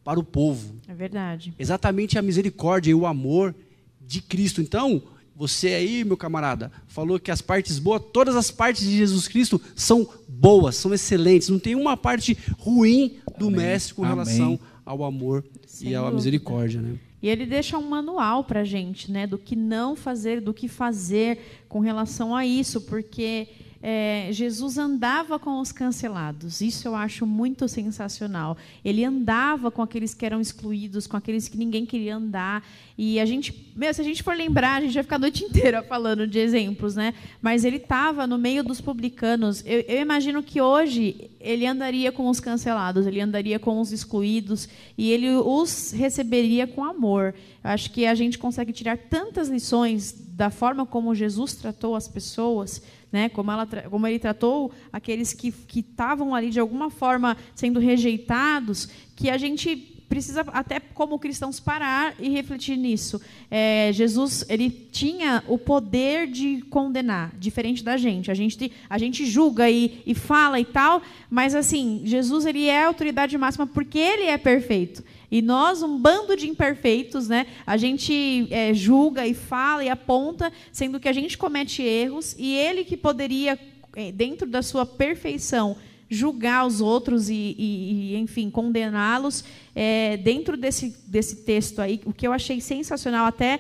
para o povo. É verdade. Exatamente a misericórdia e o amor de Cristo. Então, você aí, meu camarada, falou que as partes boas, todas as partes de Jesus Cristo são boas, são excelentes. Não tem uma parte ruim do Amém. Mestre com Amém. relação ao amor Sem e à dúvida. misericórdia. Né? E ele deixa um manual para a gente, né, do que não fazer, do que fazer com relação a isso, porque é, Jesus andava com os cancelados. Isso eu acho muito sensacional. Ele andava com aqueles que eram excluídos, com aqueles que ninguém queria andar. E a gente, meu, se a gente for lembrar, a gente vai ficar a noite inteira falando de exemplos, né? Mas ele estava no meio dos publicanos. Eu, eu imagino que hoje ele andaria com os cancelados, ele andaria com os excluídos e ele os receberia com amor. Eu acho que a gente consegue tirar tantas lições da forma como Jesus tratou as pessoas né? Como, ela, como ele tratou aqueles que estavam ali de alguma forma sendo rejeitados, que a gente precisa até como cristãos parar e refletir nisso. É, Jesus ele tinha o poder de condenar, diferente da gente. A gente a gente julga e, e fala e tal, mas assim Jesus ele é a autoridade máxima porque ele é perfeito. E nós, um bando de imperfeitos, né? A gente é, julga e fala e aponta, sendo que a gente comete erros, e ele que poderia, é, dentro da sua perfeição, julgar os outros e, e, e enfim, condená-los, é, dentro desse, desse texto aí, o que eu achei sensacional, até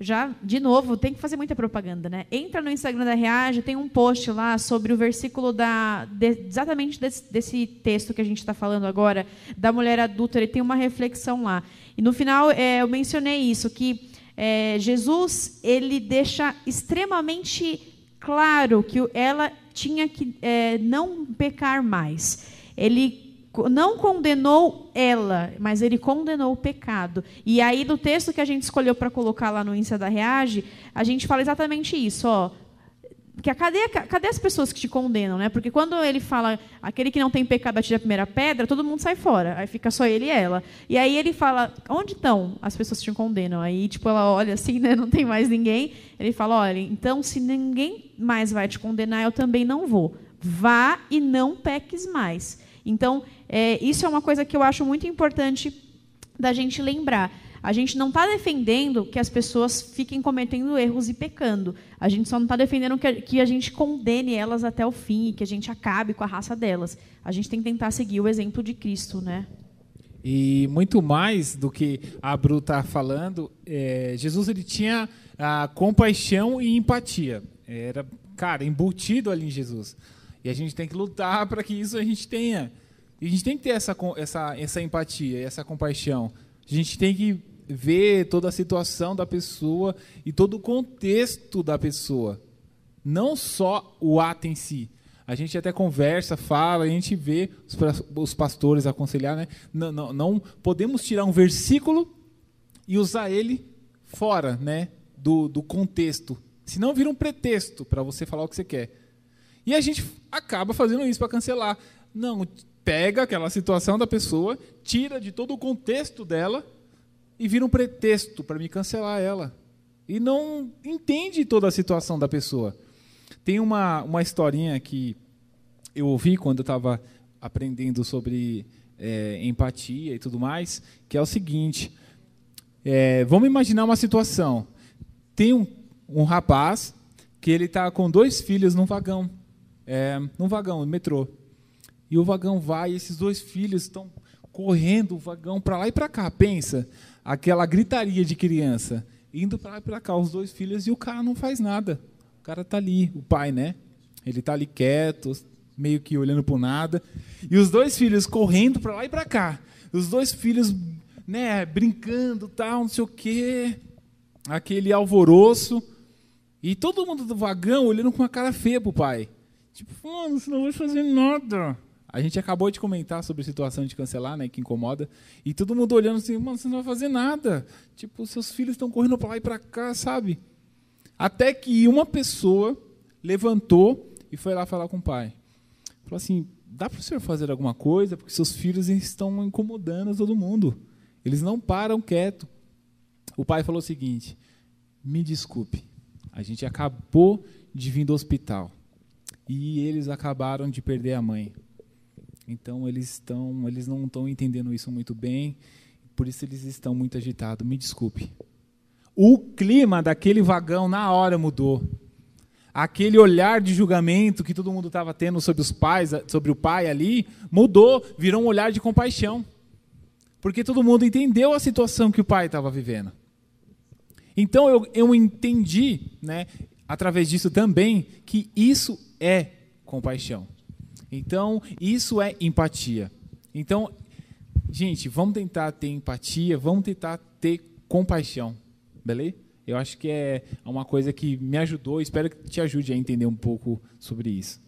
já, de novo, tem que fazer muita propaganda, né? Entra no Instagram da Reage, tem um post lá sobre o versículo da, de, exatamente desse, desse, texto que a gente está falando agora, da mulher adulta, ele tem uma reflexão lá. E no final é, eu mencionei isso, que é, Jesus ele deixa extremamente claro que ela tinha que é, não pecar mais. Ele não condenou ela, mas ele condenou o pecado. E aí, no texto que a gente escolheu para colocar lá no Insta da Reage, a gente fala exatamente isso, ó. Que cadê, cadê as pessoas que te condenam, né? Porque quando ele fala aquele que não tem pecado atira a primeira pedra, todo mundo sai fora. Aí fica só ele e ela. E aí ele fala, onde estão as pessoas que te condenam? Aí, tipo, ela olha assim, né? Não tem mais ninguém. Ele fala, olha, então se ninguém mais vai te condenar, eu também não vou. Vá e não peques mais. Então, é, isso é uma coisa que eu acho muito importante da gente lembrar. A gente não está defendendo que as pessoas fiquem cometendo erros e pecando. A gente só não está defendendo que a, gente condene elas até o fim e que a gente acabe com a raça delas. A gente tem que tentar seguir o exemplo de Cristo, né? E muito mais do que a Bru está falando, é, Jesus ele tinha a compaixão e empatia. Era, cara, embutido ali em Jesus. E a gente tem que lutar para que isso a gente tenha. E a gente tem que ter essa, essa, essa empatia, essa compaixão. A gente tem que ver toda a situação da pessoa e todo o contexto da pessoa. Não só o ato em si. A gente até conversa, fala, a gente vê os, pastores aconselhar, né? Não, não, não podemos tirar um versículo e usar ele fora né, do, do contexto. Senão vira um pretexto para você falar o que você quer. E a gente acaba fazendo isso para cancelar. Não, pega aquela situação da pessoa, tira de todo o contexto dela e vira um pretexto para me cancelar ela. E não entende toda a situação da pessoa. Tem uma, uma historinha que eu ouvi quando eu estava aprendendo sobre é, empatia e tudo mais, que é o seguinte: é, vamos imaginar uma situação. Tem um, um rapaz que ele está com dois filhos num vagão é, num vagão, no metrô. E o vagão vai, e esses dois filhos estão correndo o vagão para lá e para cá. Pensa, aquela gritaria de criança, indo para lá e para cá, os dois filhos, e o cara não faz nada. O cara está ali, o pai, né? Ele está ali quieto, meio que olhando para nada. E os dois filhos correndo para lá e para cá. Os dois filhos né, brincando, tal, não sei o quê, aquele alvoroço, e todo mundo do vagão olhando com uma cara feia pro pai. Tipo, mano, você não vai fazer nada. A gente acabou de comentar sobre a situação de cancelar, né, que incomoda, e todo mundo olhando assim, mano, você não vai fazer nada. Tipo, seus filhos estão correndo para lá e para cá, sabe? Até que uma pessoa levantou e foi lá falar com o pai. Falou assim: dá para o senhor fazer alguma coisa? Porque seus filhos estão incomodando todo mundo. Eles não param quieto. O pai falou o seguinte: me desculpe, a gente acabou de vir do hospital e eles acabaram de perder a mãe. Então eles estão, eles não estão entendendo isso muito bem, por isso eles estão muito agitados. Me desculpe. O clima daquele vagão na hora mudou. Aquele olhar de julgamento que todo mundo estava tendo sobre os pais, sobre o pai ali, mudou, virou um olhar de compaixão. Porque todo mundo entendeu a situação que o pai estava vivendo. Então eu, eu entendi, né, através disso também, que isso é compaixão. Então, isso é empatia. Então, gente, vamos tentar ter empatia, vamos tentar ter compaixão, beleza? Eu acho que é uma coisa que me ajudou, espero que te ajude a entender um pouco sobre isso.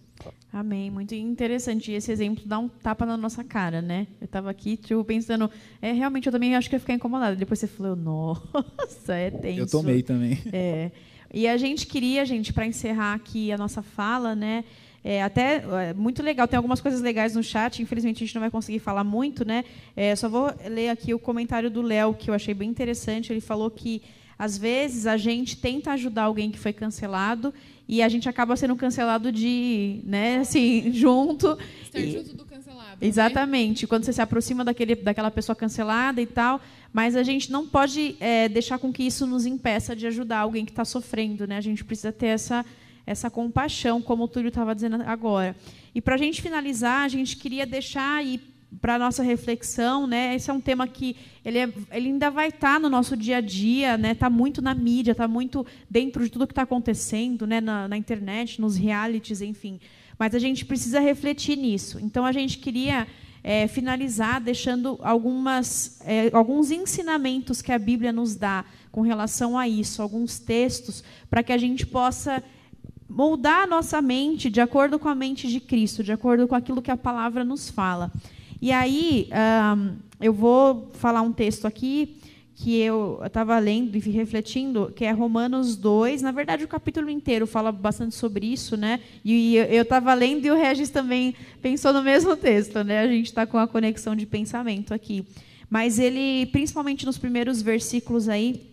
Amém, muito interessante. E esse exemplo dá um tapa na nossa cara, né? Eu estava aqui, tipo, pensando, é, realmente eu também acho que ia ficar incomodada. Depois você falou, nossa, é tenso. Eu tomei também. É. E a gente queria, gente, para encerrar aqui a nossa fala, né? É, até é, muito legal, tem algumas coisas legais no chat, infelizmente a gente não vai conseguir falar muito, né? É, só vou ler aqui o comentário do Léo, que eu achei bem interessante. Ele falou que às vezes a gente tenta ajudar alguém que foi cancelado e a gente acaba sendo cancelado de, né, assim, junto. Estar e, junto do cancelado. Né? Exatamente. Né? Quando você se aproxima daquele, daquela pessoa cancelada e tal, mas a gente não pode é, deixar com que isso nos impeça de ajudar alguém que está sofrendo, né? A gente precisa ter essa essa compaixão, como o Túlio estava dizendo agora. E para a gente finalizar, a gente queria deixar aí para a nossa reflexão, né? Esse é um tema que ele, é, ele ainda vai estar tá no nosso dia a dia, né? Está muito na mídia, está muito dentro de tudo que está acontecendo, né? Na, na, internet, nos realities, enfim. Mas a gente precisa refletir nisso. Então a gente queria é, finalizar deixando algumas, é, alguns ensinamentos que a Bíblia nos dá com relação a isso, alguns textos, para que a gente possa moldar a nossa mente de acordo com a mente de Cristo, de acordo com aquilo que a palavra nos fala. E aí, um, eu vou falar um texto aqui que eu estava lendo e refletindo, que é Romanos 2. Na verdade, o capítulo inteiro fala bastante sobre isso, né? E eu estava lendo e o Regis também pensou no mesmo texto, né? A gente está com a conexão de pensamento aqui. Mas ele, principalmente nos primeiros versículos aí,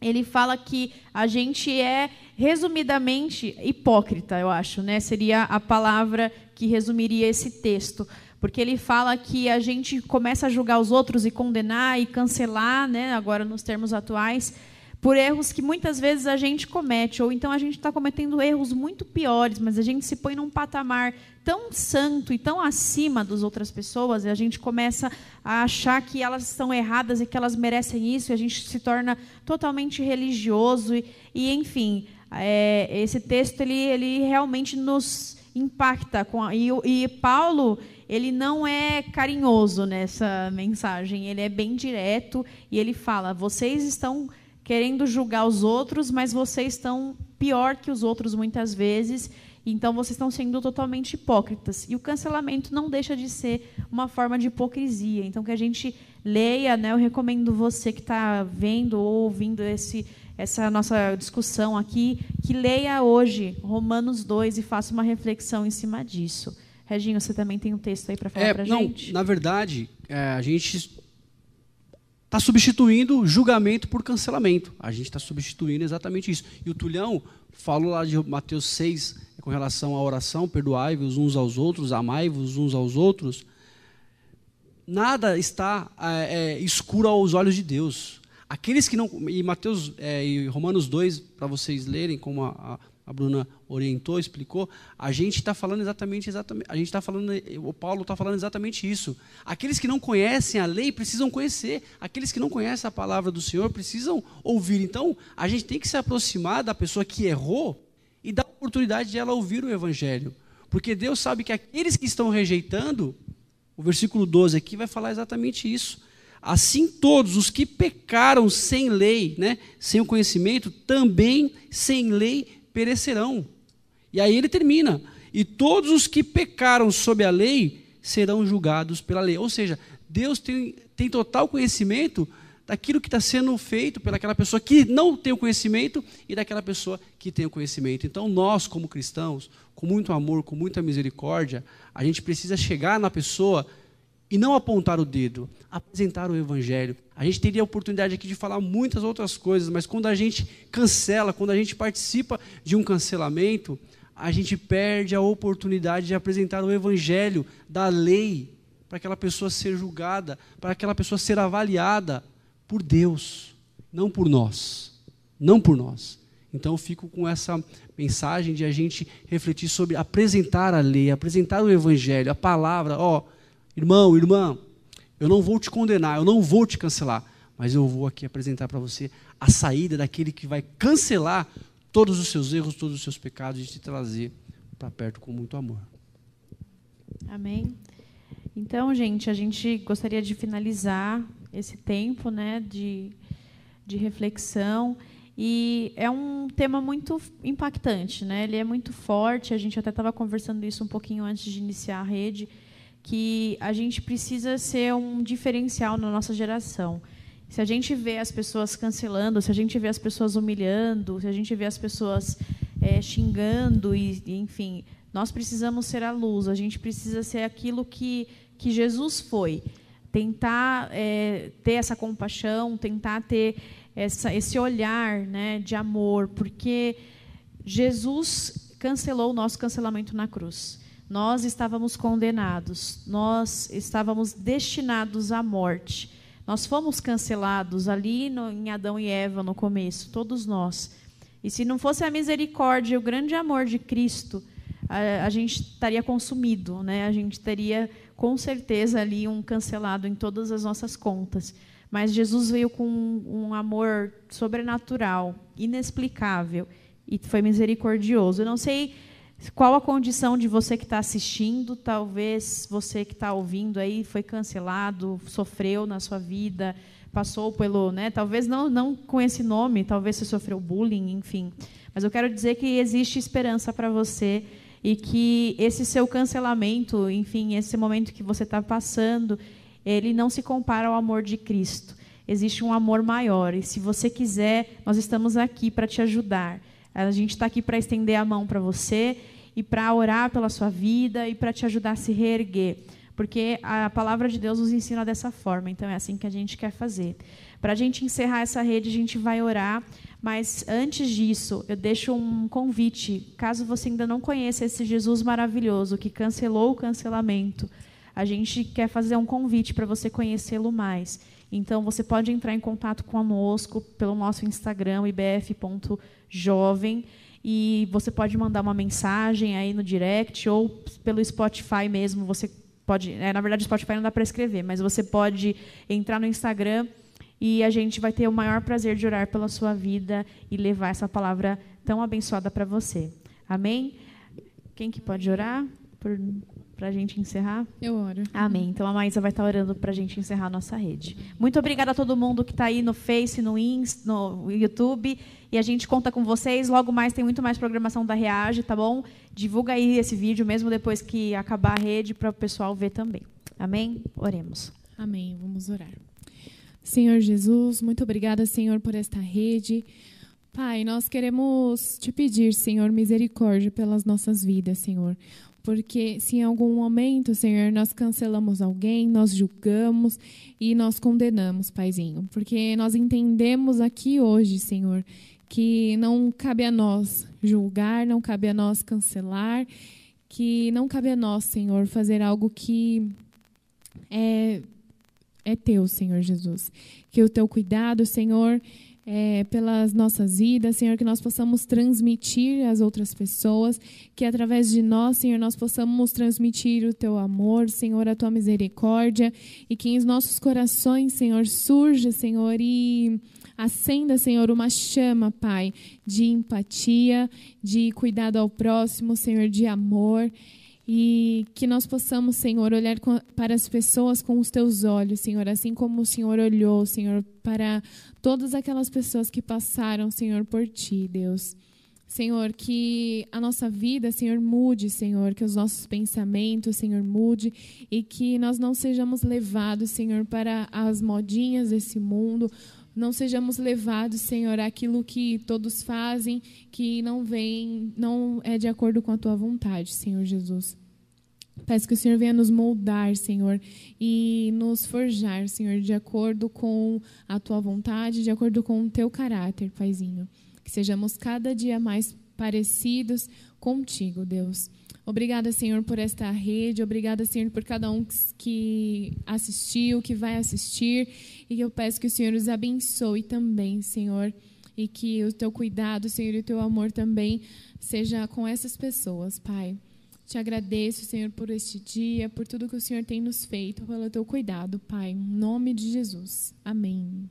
ele fala que a gente é resumidamente hipócrita, eu acho, né? Seria a palavra que resumiria esse texto. Porque ele fala que a gente começa a julgar os outros e condenar e cancelar, né, agora nos termos atuais, por erros que muitas vezes a gente comete, ou então a gente está cometendo erros muito piores, mas a gente se põe num patamar tão santo e tão acima das outras pessoas, e a gente começa a achar que elas estão erradas e que elas merecem isso, e a gente se torna totalmente religioso, e, e enfim, é, esse texto ele, ele realmente nos impacta. Com a, e, e Paulo ele não é carinhoso nessa mensagem, ele é bem direto e ele fala: vocês estão querendo julgar os outros, mas vocês estão pior que os outros muitas vezes, então vocês estão sendo totalmente hipócritas. E o cancelamento não deixa de ser uma forma de hipocrisia. Então que a gente leia, né? Eu recomendo você que está vendo ou ouvindo esse essa nossa discussão aqui, que leia hoje Romanos 2 e faça uma reflexão em cima disso. Reginho, você também tem um texto aí para falar é, para a gente? Na verdade, é, a gente está substituindo julgamento por cancelamento. A gente está substituindo exatamente isso. E o Tulhão falou lá de Mateus 6 com relação à oração, perdoai-vos uns aos outros, amai-vos uns aos outros. Nada está é, é, escuro aos olhos de Deus. Aqueles que não. E Mateus é, e Romanos 2, para vocês lerem, como a, a Bruna orientou, explicou, a gente está falando exatamente, exatamente, a gente está falando, o Paulo está falando exatamente isso. Aqueles que não conhecem a lei precisam conhecer, aqueles que não conhecem a palavra do Senhor precisam ouvir. Então, a gente tem que se aproximar da pessoa que errou e dar a oportunidade de ela ouvir o Evangelho. Porque Deus sabe que aqueles que estão rejeitando, o versículo 12 aqui vai falar exatamente isso. Assim todos os que pecaram sem lei, né, sem o conhecimento, também sem lei perecerão. E aí ele termina: e todos os que pecaram sob a lei serão julgados pela lei. Ou seja, Deus tem, tem total conhecimento daquilo que está sendo feito pelaquela pessoa que não tem o conhecimento e daquela pessoa que tem o conhecimento. Então, nós, como cristãos, com muito amor, com muita misericórdia, a gente precisa chegar na pessoa e não apontar o dedo, apresentar o evangelho. A gente teria a oportunidade aqui de falar muitas outras coisas, mas quando a gente cancela, quando a gente participa de um cancelamento, a gente perde a oportunidade de apresentar o evangelho da lei para aquela pessoa ser julgada, para aquela pessoa ser avaliada por Deus, não por nós. Não por nós. Então eu fico com essa mensagem de a gente refletir sobre apresentar a lei, apresentar o evangelho, a palavra, ó, irmão, irmã, eu não vou te condenar, eu não vou te cancelar, mas eu vou aqui apresentar para você a saída daquele que vai cancelar todos os seus erros, todos os seus pecados e te trazer para perto com muito amor. Amém. Então, gente, a gente gostaria de finalizar esse tempo né, de, de reflexão. E é um tema muito impactante, né? ele é muito forte. A gente até estava conversando isso um pouquinho antes de iniciar a rede, que a gente precisa ser um diferencial na nossa geração. Se a gente vê as pessoas cancelando, se a gente vê as pessoas humilhando, se a gente vê as pessoas é, xingando, e, enfim, nós precisamos ser a luz, a gente precisa ser aquilo que, que Jesus foi tentar é, ter essa compaixão, tentar ter essa, esse olhar né, de amor, porque Jesus cancelou o nosso cancelamento na cruz. Nós estávamos condenados, nós estávamos destinados à morte. Nós fomos cancelados ali no, em Adão e Eva no começo, todos nós. E se não fosse a misericórdia e o grande amor de Cristo, a, a gente estaria consumido, né? a gente teria com certeza ali um cancelado em todas as nossas contas. Mas Jesus veio com um, um amor sobrenatural, inexplicável, e foi misericordioso. Eu não sei qual a condição de você que está assistindo, talvez você que está ouvindo aí foi cancelado, sofreu na sua vida, passou pelo, né? Talvez não, não com esse nome, talvez você sofreu bullying, enfim. Mas eu quero dizer que existe esperança para você e que esse seu cancelamento, enfim, esse momento que você está passando, ele não se compara ao amor de Cristo. Existe um amor maior e se você quiser, nós estamos aqui para te ajudar. A gente está aqui para estender a mão para você e para orar pela sua vida e para te ajudar a se reerguer. Porque a palavra de Deus nos ensina dessa forma, então é assim que a gente quer fazer. Para a gente encerrar essa rede, a gente vai orar mas antes disso, eu deixo um convite, caso você ainda não conheça esse Jesus maravilhoso que cancelou o cancelamento, a gente quer fazer um convite para você conhecê-lo mais. Então, você pode entrar em contato conosco pelo nosso Instagram, ibf.jovem, e você pode mandar uma mensagem aí no direct ou pelo Spotify mesmo. Você pode, é, na verdade, o Spotify não dá para escrever, mas você pode entrar no Instagram e a gente vai ter o maior prazer de orar pela sua vida e levar essa palavra tão abençoada para você. Amém? Quem que pode orar para a gente encerrar? Eu oro. Amém. Então a Maísa vai estar orando para a gente encerrar a nossa rede. Muito obrigada a todo mundo que está aí no Face, no Insta, no YouTube. E a gente conta com vocês. Logo mais tem muito mais programação da Reage, tá bom? Divulga aí esse vídeo, mesmo depois que acabar a rede, para o pessoal ver também. Amém? Oremos. Amém. Vamos orar. Senhor Jesus, muito obrigada, Senhor, por esta rede. Pai, nós queremos te pedir, Senhor, misericórdia pelas nossas vidas, Senhor. Porque se em algum momento, Senhor, nós cancelamos alguém, nós julgamos e nós condenamos, Paizinho. Porque nós entendemos aqui hoje, Senhor, que não cabe a nós julgar, não cabe a nós cancelar, que não cabe a nós, Senhor, fazer algo que é é teu, Senhor Jesus. Que o teu cuidado, Senhor, é, pelas nossas vidas, Senhor, que nós possamos transmitir às outras pessoas, que através de nós, Senhor, nós possamos transmitir o teu amor, Senhor, a tua misericórdia, e que em nossos corações, Senhor, surja, Senhor, e acenda, Senhor, uma chama, Pai, de empatia, de cuidado ao próximo, Senhor, de amor. E que nós possamos, Senhor, olhar para as pessoas com os teus olhos, Senhor, assim como o Senhor olhou, Senhor, para todas aquelas pessoas que passaram, Senhor, por ti, Deus. Senhor, que a nossa vida, Senhor, mude, Senhor, que os nossos pensamentos, Senhor, mude e que nós não sejamos levados, Senhor, para as modinhas desse mundo, não sejamos levados, Senhor, àquilo que todos fazem, que não vem, não é de acordo com a tua vontade, Senhor Jesus. Peço que o Senhor venha nos moldar, Senhor, e nos forjar, Senhor, de acordo com a tua vontade, de acordo com o teu caráter, Paizinho. Que sejamos cada dia mais parecidos contigo, Deus. Obrigada, Senhor, por esta rede. Obrigada, Senhor, por cada um que assistiu, que vai assistir. E eu peço que o Senhor os abençoe também, Senhor. E que o teu cuidado, Senhor, e o teu amor também seja com essas pessoas, Pai. Te agradeço, Senhor, por este dia, por tudo que o Senhor tem nos feito, pelo teu cuidado, Pai. Em nome de Jesus. Amém.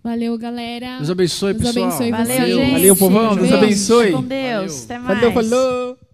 Valeu, galera. Deus abençoe, Deus pessoal. abençoe Valeu, vocês. gente. Valeu, povão. Deus abençoe. Com Deus. Valeu. Até mais. Falou, falou.